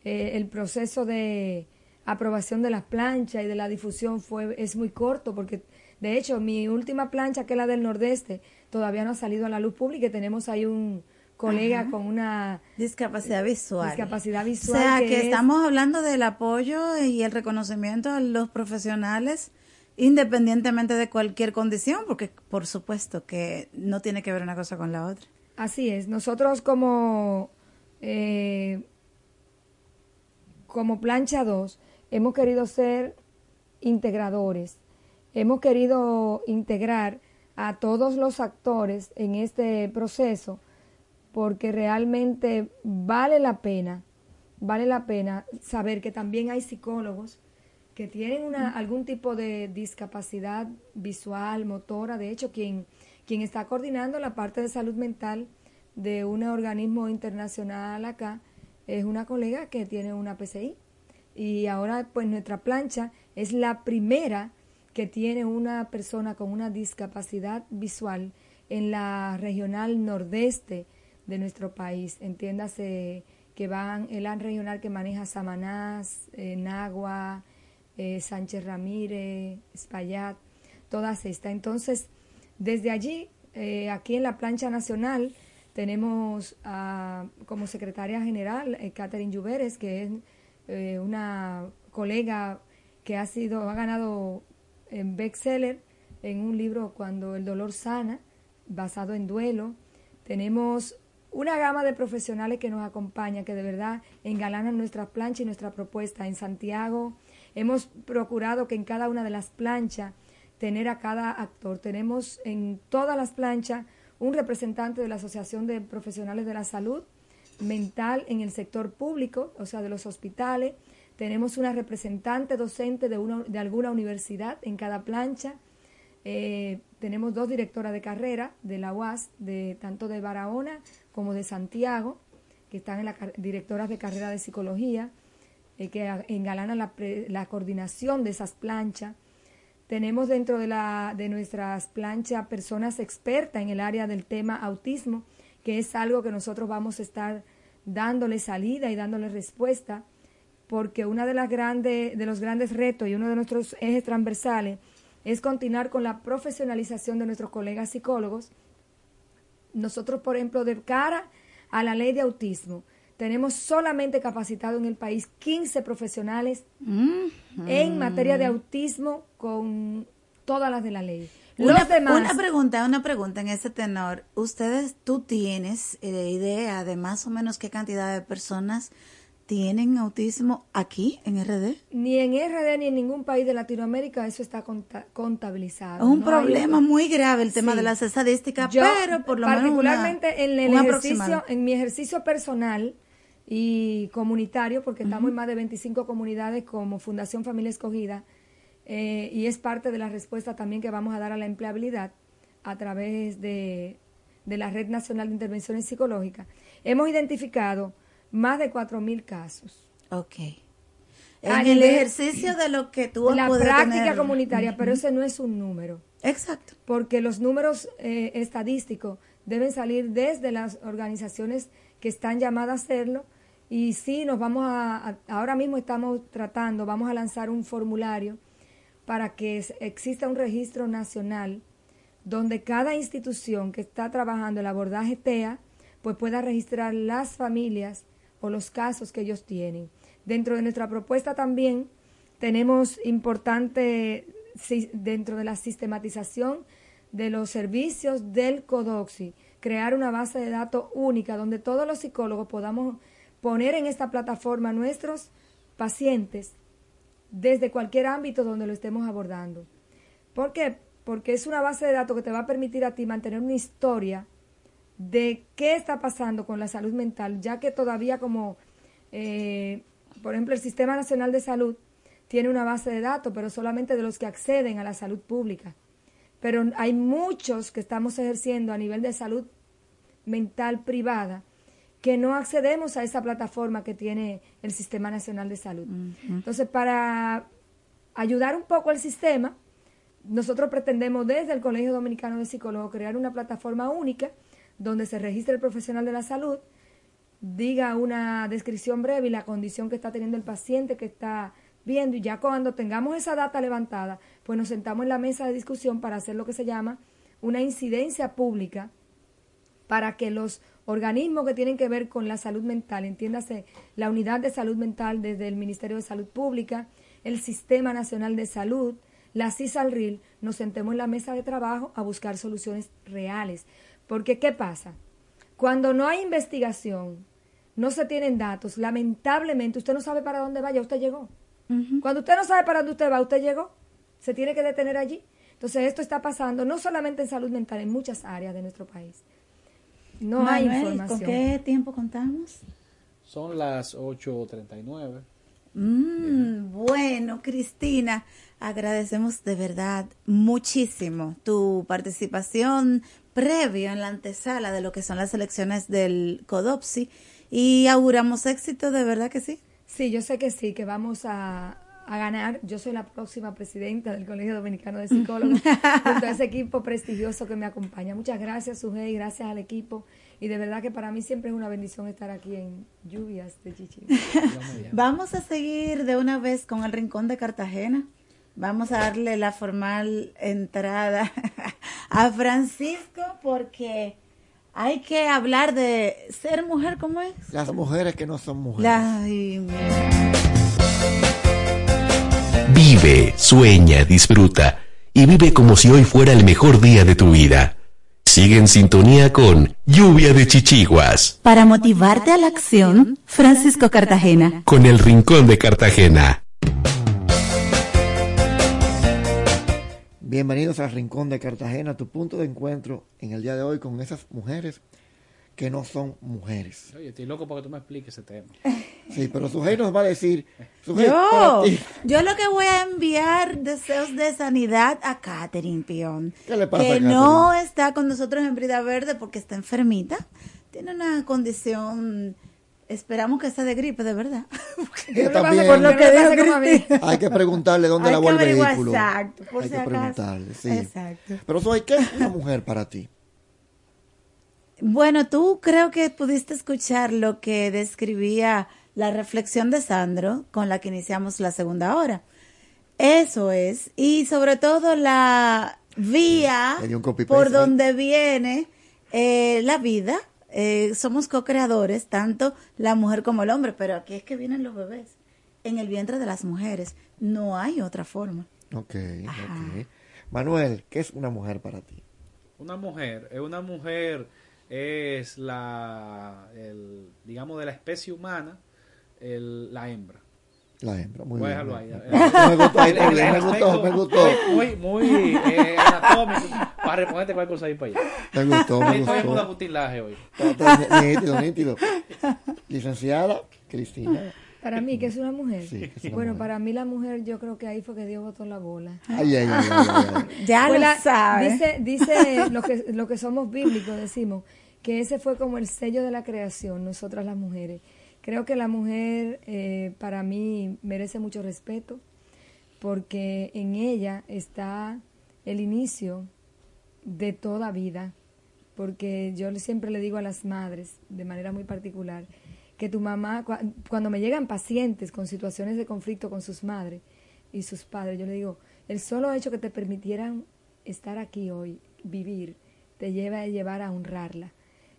eh, el proceso de aprobación de las planchas y de la difusión fue es muy corto porque, de hecho, mi última plancha, que es la del Nordeste, todavía no ha salido a la luz pública y tenemos ahí un colega Ajá. con una discapacidad visual. Discapacidad O visual. sea, que, es- estamos hablando del apoyo y el reconocimiento a los profesionales independientemente de cualquier condición, porque por supuesto que no tiene que ver una cosa con la otra. Así es. Nosotros como, eh, como plancha 2 hemos querido ser integradores. Hemos querido integrar a todos los actores en este proceso porque realmente vale la pena, vale la pena saber que también hay psicólogos que tienen una, algún tipo de discapacidad visual, motora. De hecho, quien, quien está coordinando la parte de salud mental de un organismo internacional acá es una colega que tiene una PCI. Y ahora, pues nuestra plancha es la primera que tiene una persona con una discapacidad visual en la regional nordeste de nuestro país. Entiéndase que van el AN regional que maneja Samanás, eh, Nagua, eh, Sánchez Ramírez, Espaillat, todas estas. Entonces, desde allí, eh, aquí en la plancha nacional, tenemos ah, como secretaria general eh, Catherine Lluveres, que es eh, una colega que ha sido, ha ganado en bestseller en un libro Cuando el dolor sana, basado en duelo. Tenemos una gama de profesionales que nos acompañan, que de verdad engalanan nuestra plancha y nuestra propuesta. En Santiago hemos procurado que en cada una de las planchas tener a cada actor. Tenemos en todas las planchas un representante de la Asociación de Profesionales de la Salud Mental en el sector público, o sea, de los hospitales. Tenemos una representante docente de, una, de alguna universidad en cada plancha. Eh, tenemos dos directoras de carrera de la UAS, de, tanto de Barahona como de Santiago, que están en la car- directoras de carrera de psicología, eh, que engalanan la, pre- la coordinación de esas planchas. Tenemos dentro de, la, de nuestras planchas personas expertas en el área del tema autismo, que es algo que nosotros vamos a estar dándole salida y dándole respuesta, porque una de las grandes, de los grandes retos y uno de nuestros ejes transversales es continuar con la profesionalización de nuestros colegas psicólogos. Nosotros, por ejemplo, de cara a la ley de autismo, tenemos solamente capacitado en el país 15 profesionales en materia de autismo con todas las de la ley. Los Una, demás, una pregunta, una pregunta en ese tenor. Ustedes, tú tienes eh, idea de más o menos qué cantidad de personas tienen autismo aquí en RD? ni en RD ni en ningún país de Latinoamérica eso está conta- contabilizado. Un ¿no? problema Hay- muy grave el tema Sí. de las estadísticas, Yo, pero por lo menos una- particularmente en el ejercicio, en mi ejercicio personal y comunitario, porque estamos en más de 25 comunidades como Fundación Familia Escogida, eh, y es parte de la respuesta también que vamos a dar a la empleabilidad a través de, de la Red Nacional de Intervenciones Psicológicas. Hemos identificado más de 4.000 casos. Ok. A En el ejercicio de lo que tú la práctica tener- comunitaria, pero ese no es un número. Exacto. Porque los números eh, estadísticos deben salir desde las organizaciones que están llamadas a hacerlo. Y sí, nos vamos a, ahora mismo estamos tratando, vamos a lanzar un formulario para que exista un registro nacional donde cada institución que está trabajando el abordaje TEA pues pueda registrar las familias o los casos que ellos tienen. Dentro de nuestra propuesta también tenemos importante dentro de la sistematización de los servicios del CODOXI, crear una base de datos única donde todos los psicólogos podamos poner en esta plataforma nuestros pacientes desde cualquier ámbito donde lo estemos abordando. ¿Por qué? Porque es una base de datos que te va a permitir a ti mantener una historia de qué está pasando con la salud mental, ya que todavía como, eh, por ejemplo, el Sistema Nacional de Salud tiene una base de datos, pero solamente de los que acceden a la salud pública. Pero hay muchos que estamos ejerciendo a nivel de salud mental privada que no accedemos a esa plataforma que tiene el Sistema Nacional de Salud. Entonces, para ayudar un poco al sistema, nosotros pretendemos desde el Colegio Dominicano de Psicólogos crear una plataforma única donde se registre el profesional de la salud, diga una descripción breve y la condición que está teniendo el paciente que está viendo y ya cuando tengamos esa data levantada, pues nos sentamos en la mesa de discusión para hacer lo que se llama una incidencia pública para que los organismos que tienen que ver con la salud mental, entiéndase la unidad de salud mental desde el Ministerio de Salud Pública, el Sistema Nacional de Salud, la CISALRIL, nos sentemos en la mesa de trabajo a buscar soluciones reales. Porque, ¿qué pasa? Cuando no hay investigación, no se tienen datos, lamentablemente usted no sabe para dónde vaya, usted llegó. Cuando usted no sabe para dónde usted va, usted llegó. Se tiene que detener allí. Entonces, esto está pasando no solamente en salud mental, en muchas áreas de nuestro país. No hay información. ¿Con qué tiempo contamos? Son las 8.39. Mm, bueno, Cristina, agradecemos de verdad muchísimo tu participación previa en la antesala de lo que son las elecciones del CODOPSI y auguramos éxito, de verdad que sí. Sí, yo sé que sí, que vamos a, a ganar. Yo soy la próxima presidenta del Colegio Dominicano de Psicólogos, junto a ese equipo prestigioso que me acompaña. Muchas gracias, Sujei, gracias al equipo. Y de verdad que para mí siempre es una bendición estar aquí en Lluvias de Chichi. Vamos a seguir de una vez con el Rincón de Cartagena. Vamos a darle la formal entrada a Francisco porque hay que hablar de ser mujer, ¿cómo es? Las mujeres que no son mujeres. Vive, sueña, disfruta y vive como si hoy fuera el mejor día de tu vida. Sigue en sintonía con Lluvia de Chichiguas, Para motivarte a la acción, Francisco Cartagena. con el Rincón de Cartagena. Bienvenidos al Rincón de Cartagena, tu punto de encuentro en el día de hoy con esas mujeres que no son mujeres. Oye, estoy loco para que tú me expliques ese tema. Sí, pero Sujei nos va a decir. Sujei, Yo, yo lo que voy a enviar deseos de sanidad a Catherine Pion, ¿Qué le pasa que a no está con nosotros en Brida Verde porque está enfermita, tiene una condición, esperamos que sea de gripe, de verdad. que también por lo que dijo hay que preguntarle dónde Hay la vuelve el vehículo. exacto, por hay si que acaso. preguntarle, sí. Exacto. Pero Sujei, ¿qué es una mujer para ti? Bueno, tú creo que pudiste escuchar lo que describía la reflexión de Sandro con la que iniciamos la segunda hora. Eso es, y sobre todo la vía por donde viene eh, la vida, eh, somos co-creadores, tanto la mujer como el hombre, pero aquí es que vienen los bebés. En el vientre de las mujeres. No hay otra forma. Ok, ok. Manuel, ¿qué es una mujer para ti? Una mujer, eh, una mujer es la, el, digamos, de la especie humana, el, la hembra. La hembra, muy Voy a bien. dejarlo ahí. Me gustó, El- el- me gustó, aspecto me gustó. Muy, muy eh, anatómico para responderte cualquier cosa ahí para allá. Me gustó, me Estoy en gustó. butilaje hoy. Nítido, nítido. Licenciada Cristina. Para mí, que es una mujer. Sí, es una bueno, mujer. para mí la mujer, yo creo que ahí fue que Dios botó la bola. Ay, ay, ay, ay, ay. Ya Pues lo la- sabe. Dice, dice lo que, lo que somos bíblicos, decimos, que ese fue como el sello de la creación, nosotras las mujeres. Creo que la mujer, eh, para mí, merece mucho respeto, porque en ella está el inicio de toda vida, porque yo siempre le digo a las madres, de manera muy particular, que tu mamá, cua- cuando me llegan pacientes con situaciones de conflicto con sus madres y sus padres, yo le digo, el solo hecho que te permitieran estar aquí hoy, vivir, te lleva a llevar a honrarla.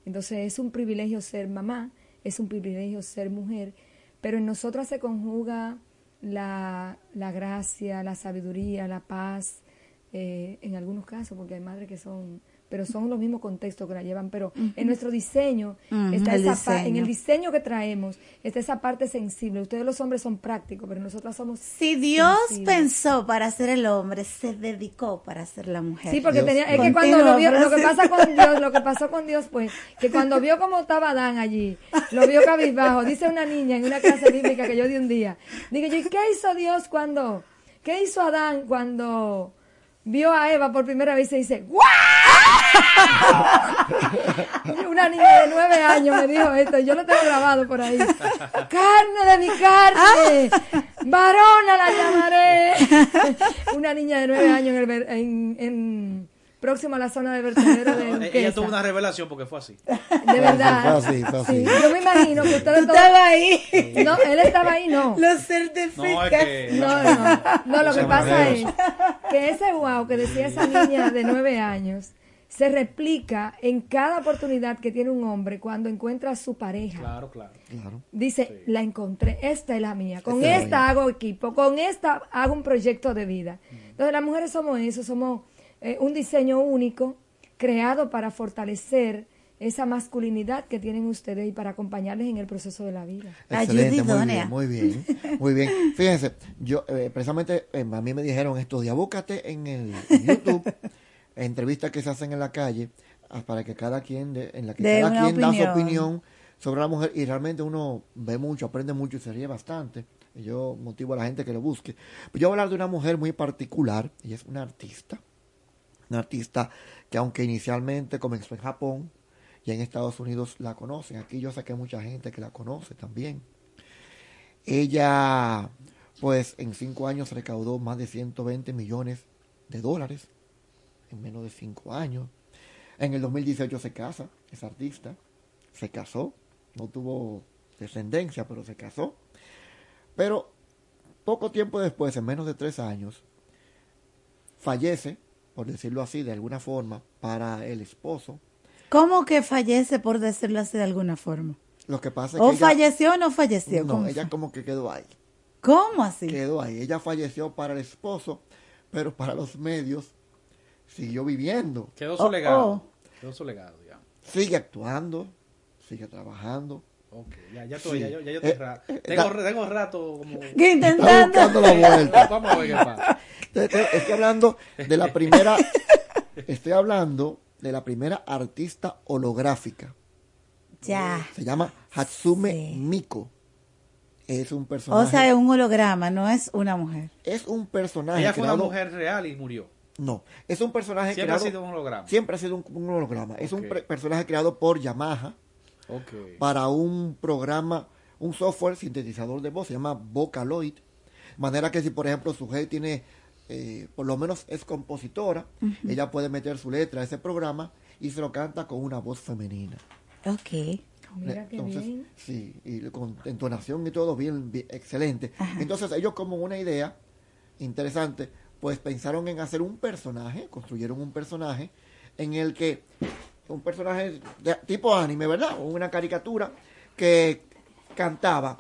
Entonces es un privilegio ser mamá, es un privilegio ser mujer, pero en nosotras se conjuga la, la gracia, la sabiduría, la paz, eh, en algunos casos, porque hay madres que son, pero son los mismos contextos que la llevan, pero en nuestro diseño, está el esa pa- en diseño. el diseño que traemos, está esa parte sensible. Ustedes los hombres son prácticos, pero nosotras somos Si Dios sensibles. pensó para ser el hombre, se dedicó para ser la mujer. Sí, porque Dios tenía, es que cuando lo vio, lo que pasa con Dios, lo que pasó con Dios pues, que cuando vio cómo estaba Adán allí, lo vio cabizbajo, dice una niña en una clase bíblica que yo di un día, digo yo, ¿y qué hizo Dios cuando, qué hizo Adán cuando vio a Eva por primera vez y dice, ¡guau! Una niña de nueve años me dijo esto, yo lo tengo grabado por ahí. Carne de mi carne, varona la llamaré. Una niña de nueve años en, el ver- en- en- próximo a la zona de vertedero de Eh, Ella Duquesa. tuvo una revelación porque fue así. De verdad. Fue así, fue así. Sí, yo me imagino que todos- estabas ahí. No, él estaba ahí, no. Lo No, certifica. es que. No, no, no, lo que pasa es que ese wow que decía esa niña de nueve años se replica en cada oportunidad que tiene un hombre cuando encuentra a su pareja. Claro, claro. Claro. Dice, la encontré, esta es la mía, con Esta mía. hago equipo, con esta hago un proyecto de vida. Entonces las mujeres somos eso, somos eh, un diseño único creado para fortalecer esa masculinidad que tienen ustedes y para acompañarles en el proceso de la vida. Excelente, muy idónea. bien, muy bien, muy bien. Fíjense, yo eh, precisamente eh, a mí me dijeron estos días, búscate en el en YouTube entrevistas que se hacen en la calle ah, para que cada quien de- en la que De cada quien da su opinión. sobre la mujer y realmente uno ve mucho, aprende mucho y se ríe bastante. Y yo motivo a la gente que lo busque. Pero yo voy a hablar de una mujer muy particular, ella es una artista, una artista que aunque inicialmente comenzó en Japón y en Estados Unidos la conocen, aquí yo sé que hay mucha gente que la conoce también. Ella, pues en cinco años recaudó más de 120 millones de dólares, en menos de cinco años. En el 2018 se casa, es artista, se casó, no tuvo descendencia, pero se casó. Pero poco tiempo después, en menos de tres años, fallece, por decirlo así, de alguna forma, para el esposo. ¿Cómo que fallece, por decirlo así de alguna forma? Lo que pasa es ¿O que ella- falleció o no falleció? no, ¿Cómo, ella fue? como que quedó ahí. ¿Cómo así? Quedó ahí. Ella falleció para el esposo, pero para los medios siguió viviendo. Quedó su Oh, legado. oh. Quedó su legado, digamos. Sigue actuando, sigue trabajando. Ok, ya, ya, estoy, Sí. ya, ya yo Eh, ra- eh, tengo, da- tengo rato como... ¿Qué Está intentando? buscando la vuelta. Vamos a ver qué pasa. Estoy hablando de la primera, estoy hablando de la primera artista holográfica. Ya. Se llama Hatsume Sí. Miko. Es un personaje. O sea, es un holograma, no es una mujer. es un personaje Ella fue una mujer real y murió. No, es un personaje Siempre ha creado. sido un holograma. Siempre ha sido un, un holograma. Es un personaje creado por Yamaha para un programa, un software sintetizador de voz, se llama Vocaloid. De manera que si, por ejemplo, su jefe tiene, eh, por lo menos es compositora, ella puede meter su letra a ese programa y se lo canta con una voz femenina. Ok. Mira qué Entonces, bien. sí, y con entonación y todo bien, bien, excelente. Entonces ellos como una idea interesante, pues pensaron en hacer un personaje, construyeron un personaje en el que un personaje de tipo anime, ¿verdad? Una caricatura que cantaba.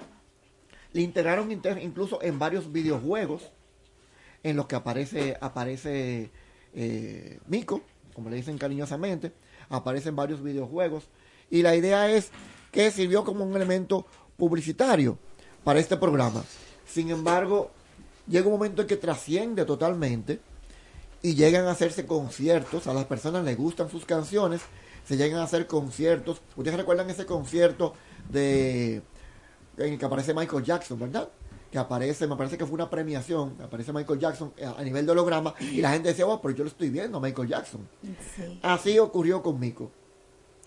Le integraron incluso en varios videojuegos en los que aparece aparece eh, Miko, como le dicen cariñosamente, aparece en varios videojuegos y la idea es que sirvió como un elemento publicitario para este programa. Sin embargo, llega un momento en que trasciende totalmente y llegan a hacerse conciertos, a las personas les gustan sus canciones, se llegan a hacer conciertos. Ustedes recuerdan ese concierto de en el que aparece Michael Jackson, ¿verdad? Que aparece, me parece que fue una premiación, aparece Michael Jackson eh, a, a nivel de holograma y la gente decía, oh, pero yo lo estoy viendo Michael Jackson. Así ocurrió con Mico.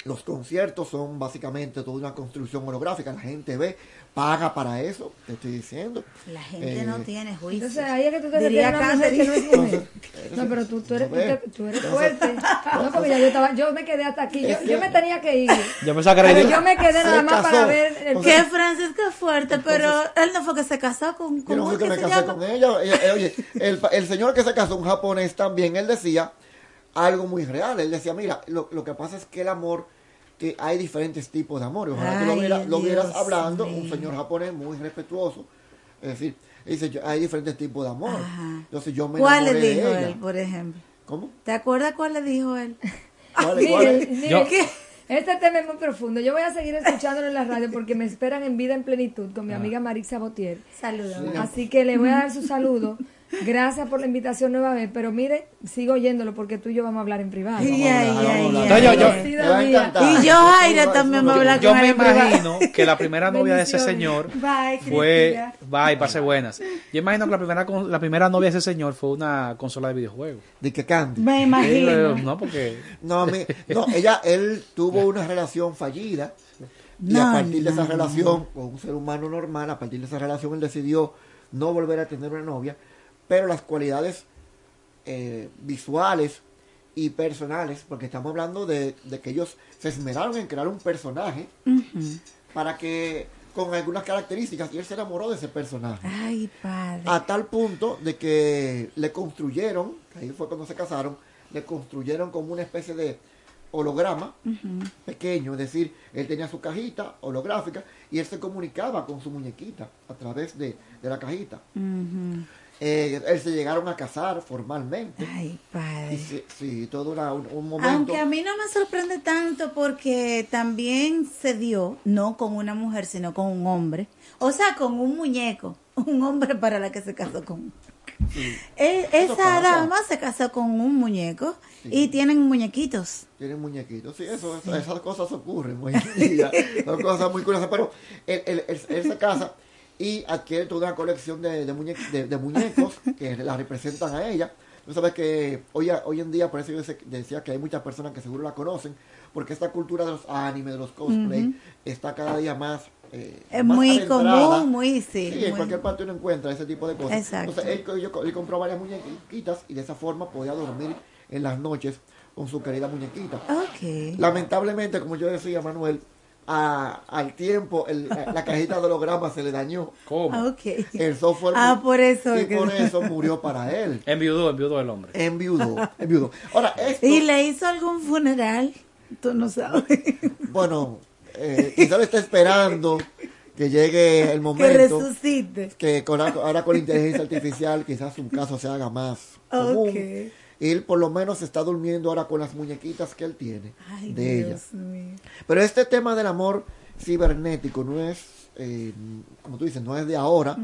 Los conciertos son básicamente toda una construcción holográfica, la gente ve, paga para eso, te estoy diciendo. La gente Eh, no tiene juicio. Entonces ahí es que tú te Diría mujer que no es mujer. No, pero tú, tú eres, tú, No ve. te- tú eres fuerte. No, porque ya yo estaba, yo me quedé hasta aquí. Yo, yo me tenía que ir. Yo era Pero yo- yo me quedé nada más para ver el Que Francisco es fuerte, pero él no fue que se casó con, Yo con no fui ¿cómo que es me se casé llama? con ella. Eh, eh, Oye, el, el señor que se casó, un japonés también, él decía algo muy real. Él decía, mira, lo, lo que pasa es que el amor, que hay diferentes tipos de amor. Ojalá que lo, Ay, viera- lo vieras hablando, un mío. señor japonés muy respetuoso. Es decir, dice, yo- hay diferentes tipos de amor. Entonces yo me ¿Cuál le enamoré de dijo ella. él, por ejemplo? ¿Cómo? ¿Te acuerdas cuál le dijo él? ¿Cuál- cuál Yo- que este tema es muy profundo. Yo voy a seguir escuchándolo en la radio porque me esperan en vida en plenitud con mi amiga Marisa Botier. Saludos. Sí. Así que le voy a dar su saludo. Gracias por la invitación nueva vez, pero mire, sigo oyéndolo porque tú y yo vamos a hablar en privado. Yo- yo- a. Y yo, Jaira, también me habla Yo con él me imagino que la primera novia de ese señor Bye, fue. Bye, pase buenas. Yo imagino que la primera, con- la primera novia de ese señor fue una consola de videojuegos. De que Candy. Me imagino. No, porque. No, mi- no, ella, él tuvo una relación fallida y No, a partir de esa no, relación con un ser humano normal, a partir de esa relación él decidió no volver a tener una novia, pero las cualidades eh, visuales y personales, porque estamos hablando de, de que ellos se esmeraron en crear un personaje para que con algunas características y él se enamoró de ese personaje. Ay, padre. A tal punto de que le construyeron, ahí fue cuando se casaron, le construyeron como una especie de holograma pequeño, es decir, él tenía su cajita holográfica y él se comunicaba con su muñequita a través de, de la cajita. Eh, él se llegaron a casar formalmente. Ay, padre. Y sí, sí, todo era un, un momento. Aunque a mí no me sorprende tanto porque también se dio, no con una mujer, sino con un hombre. O sea, con un muñeco. Un hombre para la que se casó con. Eh, Eso esa pasa. dama se casó con un muñeco y tienen muñequitos. Tienen muñequitos, sí, eso, eso- esas cosas ocurren día. Son cosas muy curiosas, pero él, él- él- él se casa y adquiere toda una colección de, de, muñe- de- de muñecos que la representan a ella. Tú sabes que hoy, hoy en día, por eso yo decía que hay muchas personas que seguro la conocen, porque esta cultura de los animes, de los cosplay, Ujú. está cada día más... eh, Es más muy común, muy, sí, Sí, en muy- cualquier parte uno encuentra ese tipo de cosas. Exacto. Entonces, él, yo él compró varias muñequitas y de esa forma podía dormir en las noches con su querida muñequita. Ok. Lamentablemente, como yo decía, Manuel, a- al tiempo el- la, cajita de holograma se le dañó. ¿Cómo? Ok. El software. Ah, por eso Y que- por eso murió para él. Enviudó, enviudó el hombre. Enviudó, enviudó. Ahora, esto, ¿Y le hizo algún funeral? Tú no sabes. bueno, eh, quizá le está esperando que llegue el que momento. resucite. que con, ahora con la inteligencia artificial quizás un caso se haga más común. Ok. Él por lo menos está durmiendo ahora con las muñequitas que él tiene Ay, de ella. Dios mío. Pero este tema del amor cibernético no es, eh, como tú dices, no es de ahora.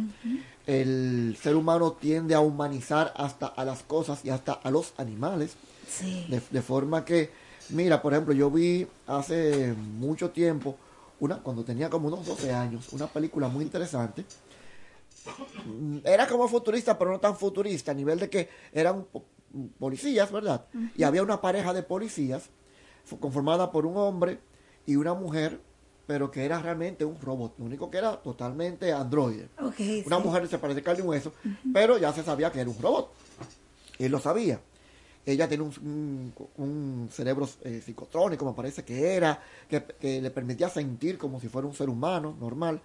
El ser humano tiende a humanizar hasta a las cosas y hasta a los animales. Sí. De, de forma que, mira, por ejemplo, yo vi hace mucho tiempo, una cuando tenía como unos 12 años, una película muy interesante. Mm, Era como futurista, pero no tan futurista, a nivel de que eran po- policías, ¿verdad? Y había una pareja de policías conformada por un hombre y una mujer, pero que era realmente un robot, lo único que era totalmente androide. Una sí. mujer se parece carne y hueso, pero ya se sabía que era un robot. Él lo sabía. Ella tiene un, un- un cerebro eh, psicotrónico, me parece que era, que, que le permitía sentir como si fuera un ser humano normal.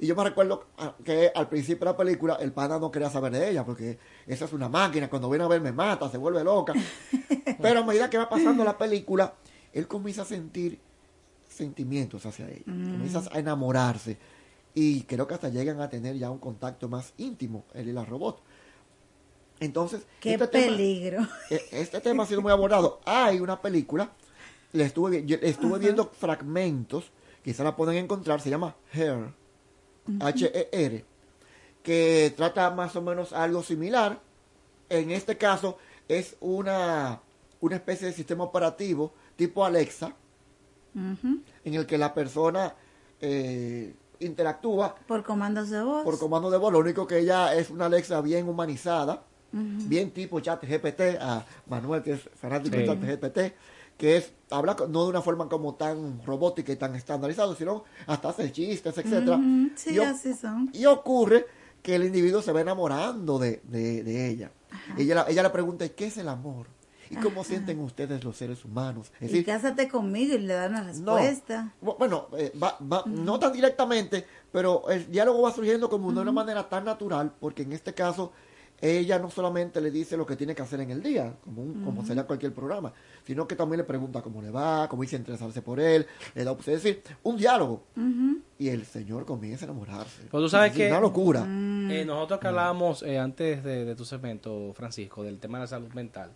Y yo me recuerdo ah, que al principio de la película el pana no quería saber de ella, porque esa es una máquina, cuando viene a ver me mata, se vuelve loca. Pero a medida que va pasando la película, él comienza a sentir sentimientos hacia ella, Mm. comienza a enamorarse y creo que hasta llegan a tener ya un contacto más íntimo, él y la robot. Entonces, Qué este peligro. e- este tema ha sido muy abordado. Hay una película, le estuve, yo estuve viendo fragmentos, quizá la pueden encontrar, se llama Hair, H-E-R, que trata más o menos algo similar. En este caso es una, una especie de sistema operativo tipo Alexa, en el que la persona eh, interactúa Por comandos de voz. por comando de voz. Lo único que ella es una Alexa bien humanizada, bien tipo chat GPT, a Manuel que es fanático de chat GPT, que es, habla no de una forma como tan robótica y tan estandarizada, sino hasta hace chistes, etcétera. Ujú, Sí, Y así son. y ocurre que el individuo se va enamorando de, de, de ella. Ella, la- ella le pregunta, ¿y qué es el amor? ¿Y cómo sienten ustedes los seres humanos? Es y decir, cásate conmigo y le da una no, respuesta. bu- bueno, eh, va- va- no tan directamente, pero el diálogo va surgiendo como de una manera tan natural, porque en este caso ella no solamente le dice lo que tiene que hacer en el día, como, un- como sería cualquier programa, sino que también le pregunta cómo le va, cómo dice interesarse por él, le da, es decir, un diálogo. Y el señor comienza a enamorarse. Pues tú sabes Es que... Una locura. Eh, nosotros que hablábamos eh, antes de, de tu segmento, Francisco, del tema de la salud mental.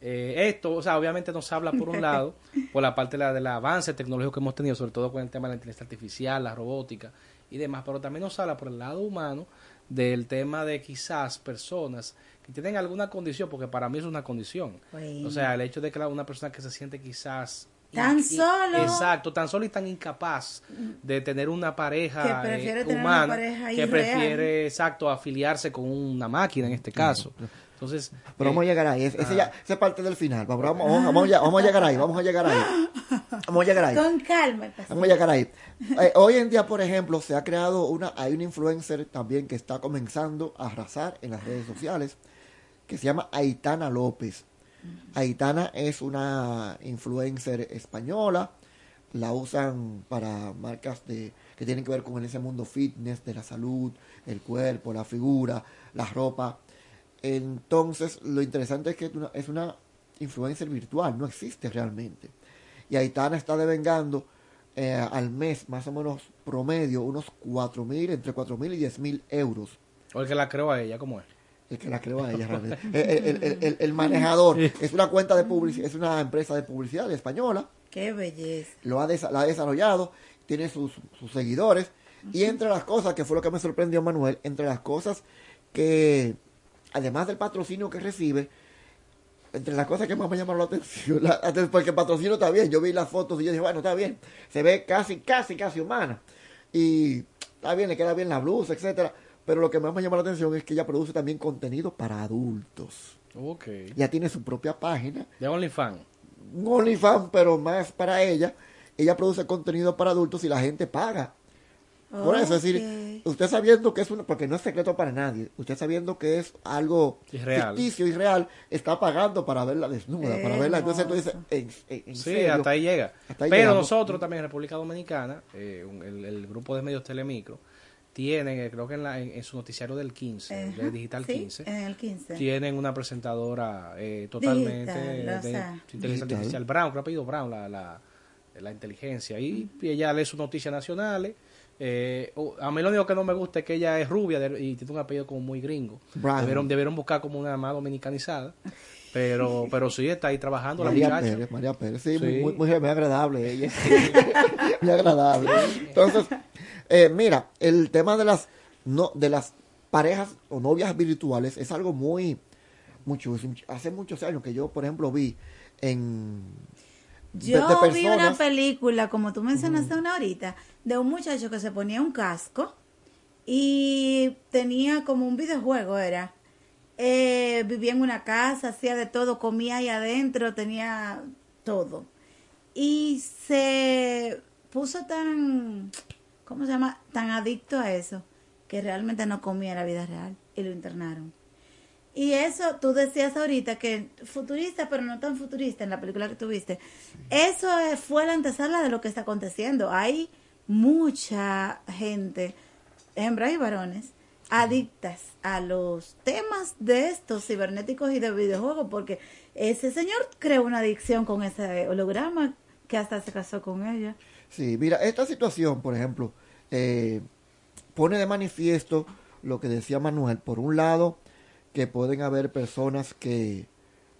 eh, esto, o sea, obviamente nos habla por un lado, por la parte de la, del avance tecnológico que hemos tenido, sobre todo con el tema de la inteligencia artificial, la robótica y demás, pero también nos habla por el lado humano del tema de quizás personas que tienen alguna condición, porque para mí es una condición. Bueno. O sea, el hecho de que una persona que se siente quizás Tan solo. Exacto, tan solo y tan incapaz de tener una pareja Que prefiere eh, tener una humana, pareja que prefiere, exacto, afiliarse con una máquina en este caso. Entonces, Pero eh, vamos a llegar ahí. Es- Ese ah. ya, esa es parte del final. Vamos, vamos, vamos, vamos a- vamos a llegar ahí. Vamos a llegar ahí. Vamos a llegar ahí. Con calma. Vamos a llegar ahí. Eh, hoy en día, por ejemplo, se ha creado una, hay una influencer también que está comenzando a arrasar en las redes sociales, que se llama Aitana López. Aitana es una influencer española, la usan para marcas de que tienen que ver con ese mundo fitness, de la salud, el cuerpo, la figura, la ropa. Entonces, lo interesante es que es una, es una influencer virtual, no existe realmente. Y Aitana está devengando eh, al mes, más o menos promedio, unos cuatro mil, entre cuatro mil y diez mil euros. o el que la creó a ella, ¿cómo es? El que la creó a ella realmente. El, el- el- el- el manejador es una cuenta de publicidad, es una empresa de publicidad española, Qué belleza. lo ha, desa- la ha desarrollado, tiene sus, sus seguidores, y entre las cosas, que fue lo que me sorprendió Manuel, entre las cosas que, además del patrocinio que recibe, entre las cosas que más me llamaron la atención, la- porque el patrocinio está bien, yo vi las fotos y yo dije, bueno, está bien, se ve casi, casi, casi humana, y está bien, le queda bien la blusa, etcétera, pero lo que más me llama la atención es que ella produce también contenido para adultos. Ok. Ya tiene su propia página, De OnlyFans. un OnlyFans, pero más para ella. Ella produce contenido para adultos y la gente paga. Por eso, es decir, usted sabiendo que es una, porque no es secreto para nadie, usted sabiendo que es algo Irreal. ficticio y real, está pagando para verla desnuda, para verla. Entonces tú dices, en, en- en Sí, serio? hasta ahí llega. Hasta ahí Pero llegamos. nosotros también en República Dominicana, eh, un- el, el grupo de medios Telemicro, tienen, eh, creo que en, la- en- en su noticiario del 15, Ajá, de Digital sí, 15, en el 15. tienen una presentadora eh, totalmente Digital, o de sea. inteligencia artificial. Brown, creo que apellido Brown, la, la, la inteligencia. Y, y ella lee sus noticias nacionales. Eh, o- a mí lo único que no me gusta es que ella es rubia de- y tiene un apellido como muy gringo. Debieron, debieron buscar como una más dominicanizada. Pero, pero sí, está ahí trabajando la María muchacha. Pérez, María Pérez, sí, Sí. Muy, muy, muy agradable ella. muy agradable. Entonces, eh, mira, el tema de las no de las parejas o novias virtuales es algo muy mucho hace muchos años que yo, por ejemplo, vi en de- Yo vi una película, como tú mencionaste una ahorita, de un muchacho que se ponía un casco y tenía como un videojuego, era. Eh, vivía en una casa, hacía de todo, comía ahí adentro, tenía todo. Y se puso tan, ¿cómo se llama? Tan adicto a eso, que realmente no comía la vida real y lo internaron. Y eso, tú decías ahorita que futurista, pero no tan futurista en la película que tuviste. Eso eh, fue la antesala de lo que está aconteciendo. Hay mucha gente, hembras y varones, adictas a los temas de estos cibernéticos y de videojuegos, porque ese señor creó una adicción con ese holograma que hasta se casó con ella. Sí, mira, esta situación, por ejemplo, eh, pone de manifiesto lo que decía Manuel. Por un lado, que pueden haber personas que,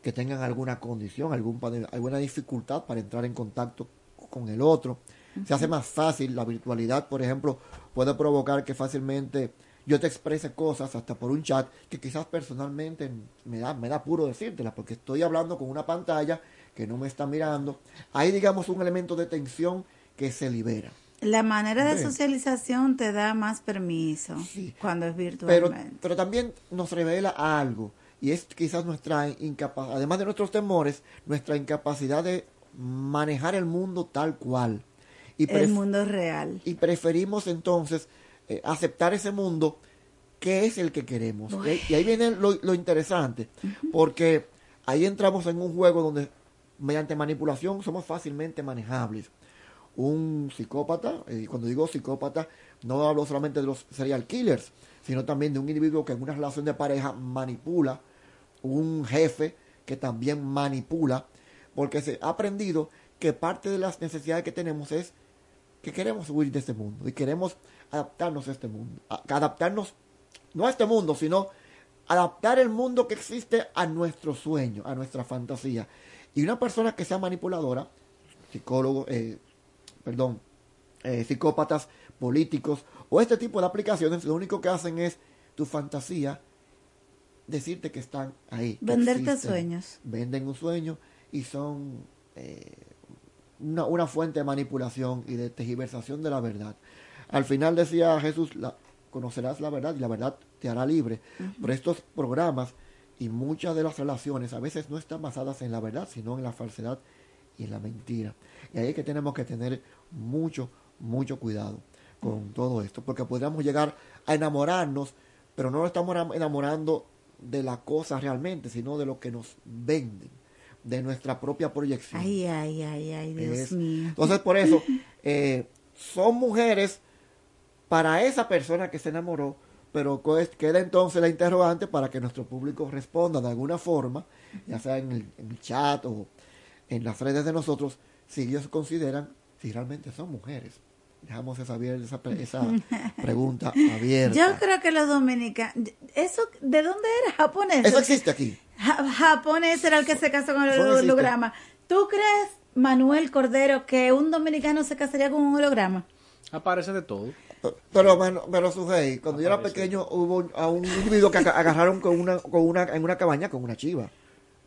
que tengan alguna condición, algún, alguna dificultad para entrar en contacto con el otro. Se hace más fácil, la virtualidad, por ejemplo, puede provocar que fácilmente yo te exprese cosas hasta por un chat que quizás personalmente me da, me da puro decírtela, porque estoy hablando con una pantalla que no me está mirando. Hay, digamos, un elemento de tensión que se libera. La manera de socialización te da más permiso cuando es virtualmente. Pero, pero también nos revela algo, y es quizás nuestra incapacidad, además de nuestros temores, nuestra incapacidad de manejar el mundo tal cual. Y el mundo real. Y preferimos entonces eh, aceptar ese mundo que es el que queremos. Y ahí viene lo, interesante, porque ahí entramos en un juego donde mediante manipulación somos fácilmente manejables. Un psicópata, y cuando digo psicópata, no hablo solamente de los serial killers, sino también de un individuo que en una relación de pareja manipula, un jefe que también manipula, porque se ha aprendido que parte de las necesidades que tenemos es que queremos huir de este mundo y queremos adaptarnos a este mundo. adaptarnos, no a este mundo, sino adaptar el mundo que existe a nuestro sueño, a nuestra fantasía. Y una persona que sea manipuladora, psicólogo, eh, perdón, eh, psicópatas, políticos o este tipo de aplicaciones, lo único que hacen es tu fantasía decirte que están ahí. Venderte sueños. Venden un sueño y son eh, una, una, fuente de manipulación y de tergiversación de la verdad. Al final decía Jesús, la, conocerás la verdad y la verdad te hará libre. Por estos programas y muchas de las relaciones a veces no están basadas en la verdad, sino en la falsedad y en la mentira. Y ahí es que tenemos que tener mucho, mucho cuidado con todo esto, porque podríamos llegar a enamorarnos, pero no nos estamos enamorando de la cosa realmente, sino de lo que nos venden, de nuestra propia proyección. Ay, ay, ay, ay, Dios mío. Entonces, por eso, eh, son mujeres para esa persona que se enamoró, pero queda entonces la interrogante para que nuestro público responda de alguna forma, ya sea en el, chat o en las redes de nosotros, si ellos consideran si realmente son mujeres. Dejamos esa, esa, esa pregunta abierta. Yo creo que los dominicanos, eso, ¿de dónde era? Japonés. Eso existe aquí. japonés era el que se casó con el holograma. ¿Tú crees, Manuel Cordero, que un dominicano se casaría con un holograma? Aparece de todo. Pero, bueno, pero Sujei, cuando yo era pequeño hubo a un individuo que agarraron con una, con una, en una cabaña con una chiva.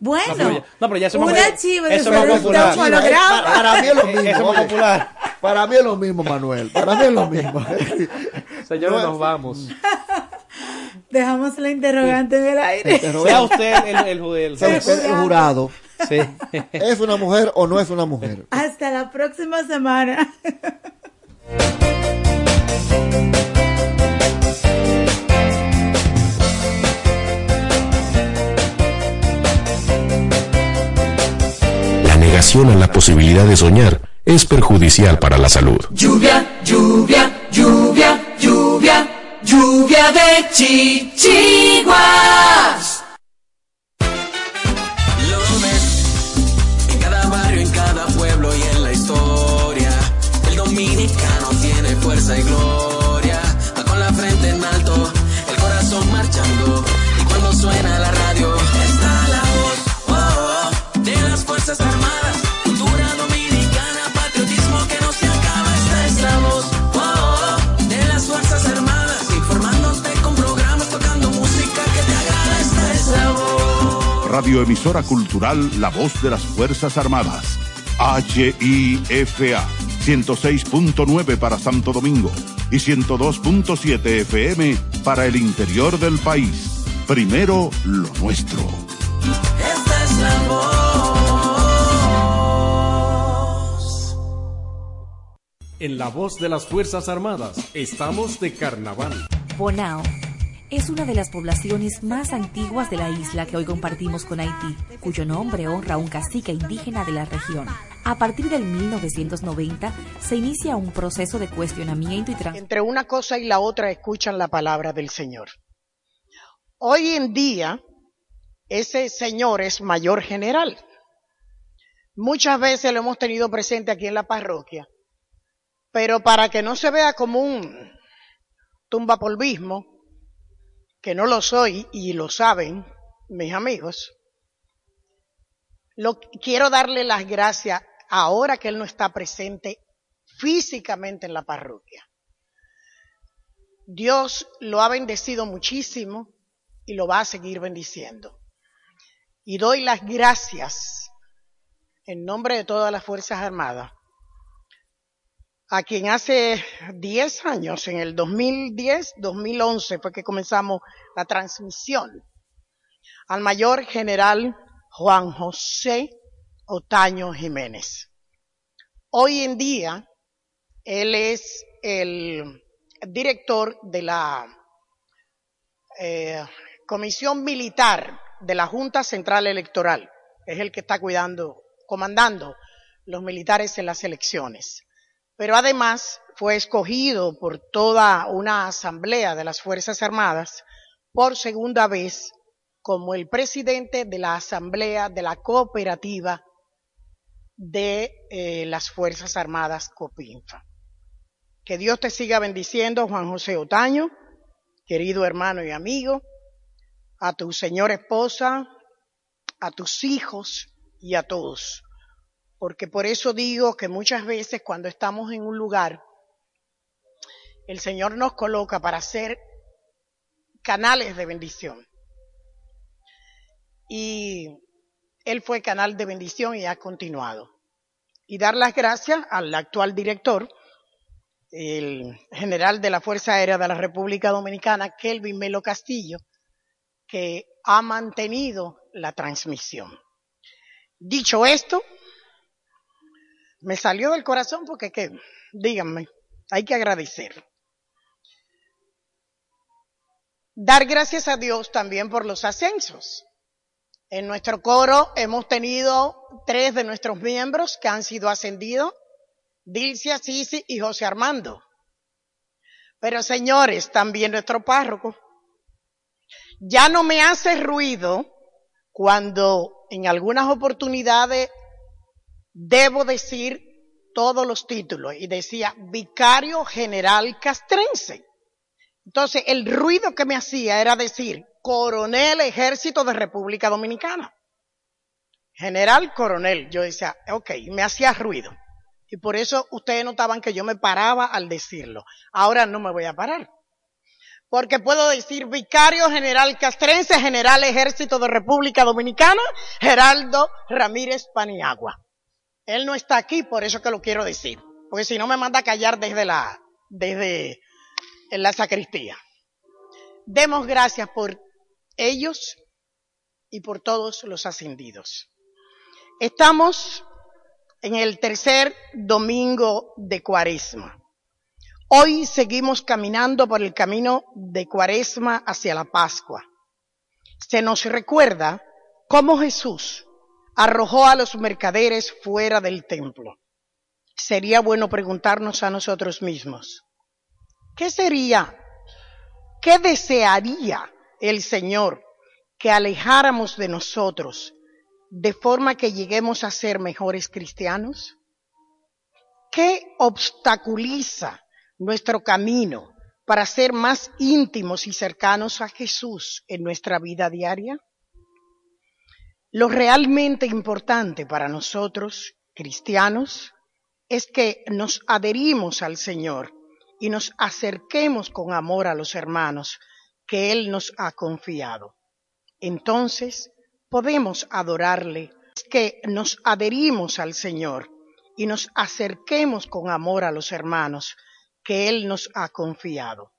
Bueno, no, pero ya, eso una chiva eso es popular. Para, para, mí es lo mismo. Eso popular. Para mí es lo mismo, Manuel. Para mí es lo mismo. Señores, nos vamos. Dejamos la interrogante en el aire. Sea usted el, el, el, sea usted el jurado. Sí. ¿Es una mujer o no es una mujer? Hasta la próxima semana. la posibilidad de soñar es perjudicial para la salud. Lluvia, lluvia, lluvia, lluvia, lluvia de chichiguas. Radioemisora Cultural La Voz de las Fuerzas Armadas. HIFA 106.9 para Santo Domingo y 102.7 FM para el interior del país. Primero lo nuestro. Esta es la voz. En la voz de las Fuerzas Armadas estamos de carnaval. Bonao es una de las poblaciones más antiguas de la isla que hoy compartimos con Haití, cuyo nombre honra a un cacique indígena de la región. A partir del 1990 se inicia un proceso de cuestionamiento y Entre una cosa y la otra escuchan la palabra del Señor. Hoy en día, ese Señor es mayor general. Muchas veces lo hemos tenido presente aquí en la parroquia, pero para que no se vea como un tumbapolvismo, que no lo soy y lo saben mis amigos, lo, quiero darle las gracias ahora que él no está presente físicamente en la parroquia. Dios lo ha bendecido muchísimo y lo va a seguir bendiciendo. Y doy las gracias en nombre de todas las Fuerzas Armadas a quien hace 10 años, en el 2010, 2011, fue que comenzamos la transmisión, al mayor general Juan José Otaño Jiménez. Hoy en día, él es el director de la eh, Comisión Militar de la Junta Central Electoral. Es el que está cuidando, comandando los militares en las elecciones pero además fue escogido por toda una asamblea de las Fuerzas Armadas por segunda vez como el presidente de la asamblea de la cooperativa de eh, las Fuerzas Armadas Copinfa. Que Dios te siga bendiciendo, Juan José Otaño, querido hermano y amigo, a tu señora esposa, a tus hijos y a todos porque por eso digo que muchas veces cuando estamos en un lugar, el Señor nos coloca para ser canales de bendición. Y Él fue canal de bendición y ha continuado. Y dar las gracias al actual director, el general de la Fuerza Aérea de la República Dominicana, Kelvin Melo Castillo, que ha mantenido la transmisión. Dicho esto, me salió del corazón porque, ¿qué? Díganme, hay que agradecer. Dar gracias a Dios también por los ascensos. En nuestro coro hemos tenido tres de nuestros miembros que han sido ascendidos, Dilcia, Sisi y José Armando. Pero señores, también nuestro párroco. Ya no me hace ruido cuando en algunas oportunidades debo decir todos los títulos y decía vicario general castrense. Entonces el ruido que me hacía era decir coronel ejército de República Dominicana. General coronel. Yo decía, ok, me hacía ruido. Y por eso ustedes notaban que yo me paraba al decirlo. Ahora no me voy a parar. Porque puedo decir vicario general castrense, general ejército de República Dominicana, Geraldo Ramírez Paniagua. Él no está aquí, por eso que lo quiero decir. Porque si no me manda a callar desde la, desde la sacristía. Demos gracias por ellos y por todos los ascendidos. Estamos en el tercer domingo de Cuaresma. Hoy seguimos caminando por el camino de Cuaresma hacia la Pascua. Se nos recuerda cómo Jesús arrojó a los mercaderes fuera del templo. Sería bueno preguntarnos a nosotros mismos, ¿qué sería, qué desearía el Señor que alejáramos de nosotros de forma que lleguemos a ser mejores cristianos? ¿Qué obstaculiza nuestro camino para ser más íntimos y cercanos a Jesús en nuestra vida diaria? Lo realmente importante para nosotros, cristianos, es que nos adherimos al Señor y nos acerquemos con amor a los hermanos que Él nos ha confiado. Entonces podemos adorarle, es que nos adherimos al Señor y nos acerquemos con amor a los hermanos que Él nos ha confiado.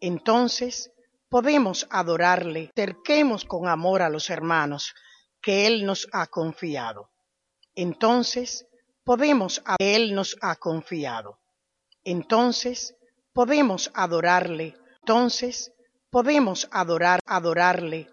Entonces podemos adorarle, acerquemos con amor a los hermanos que Él nos ha confiado. Entonces podemos, Él nos ha confiado. Entonces podemos adorarle. Entonces podemos adorar, adorarle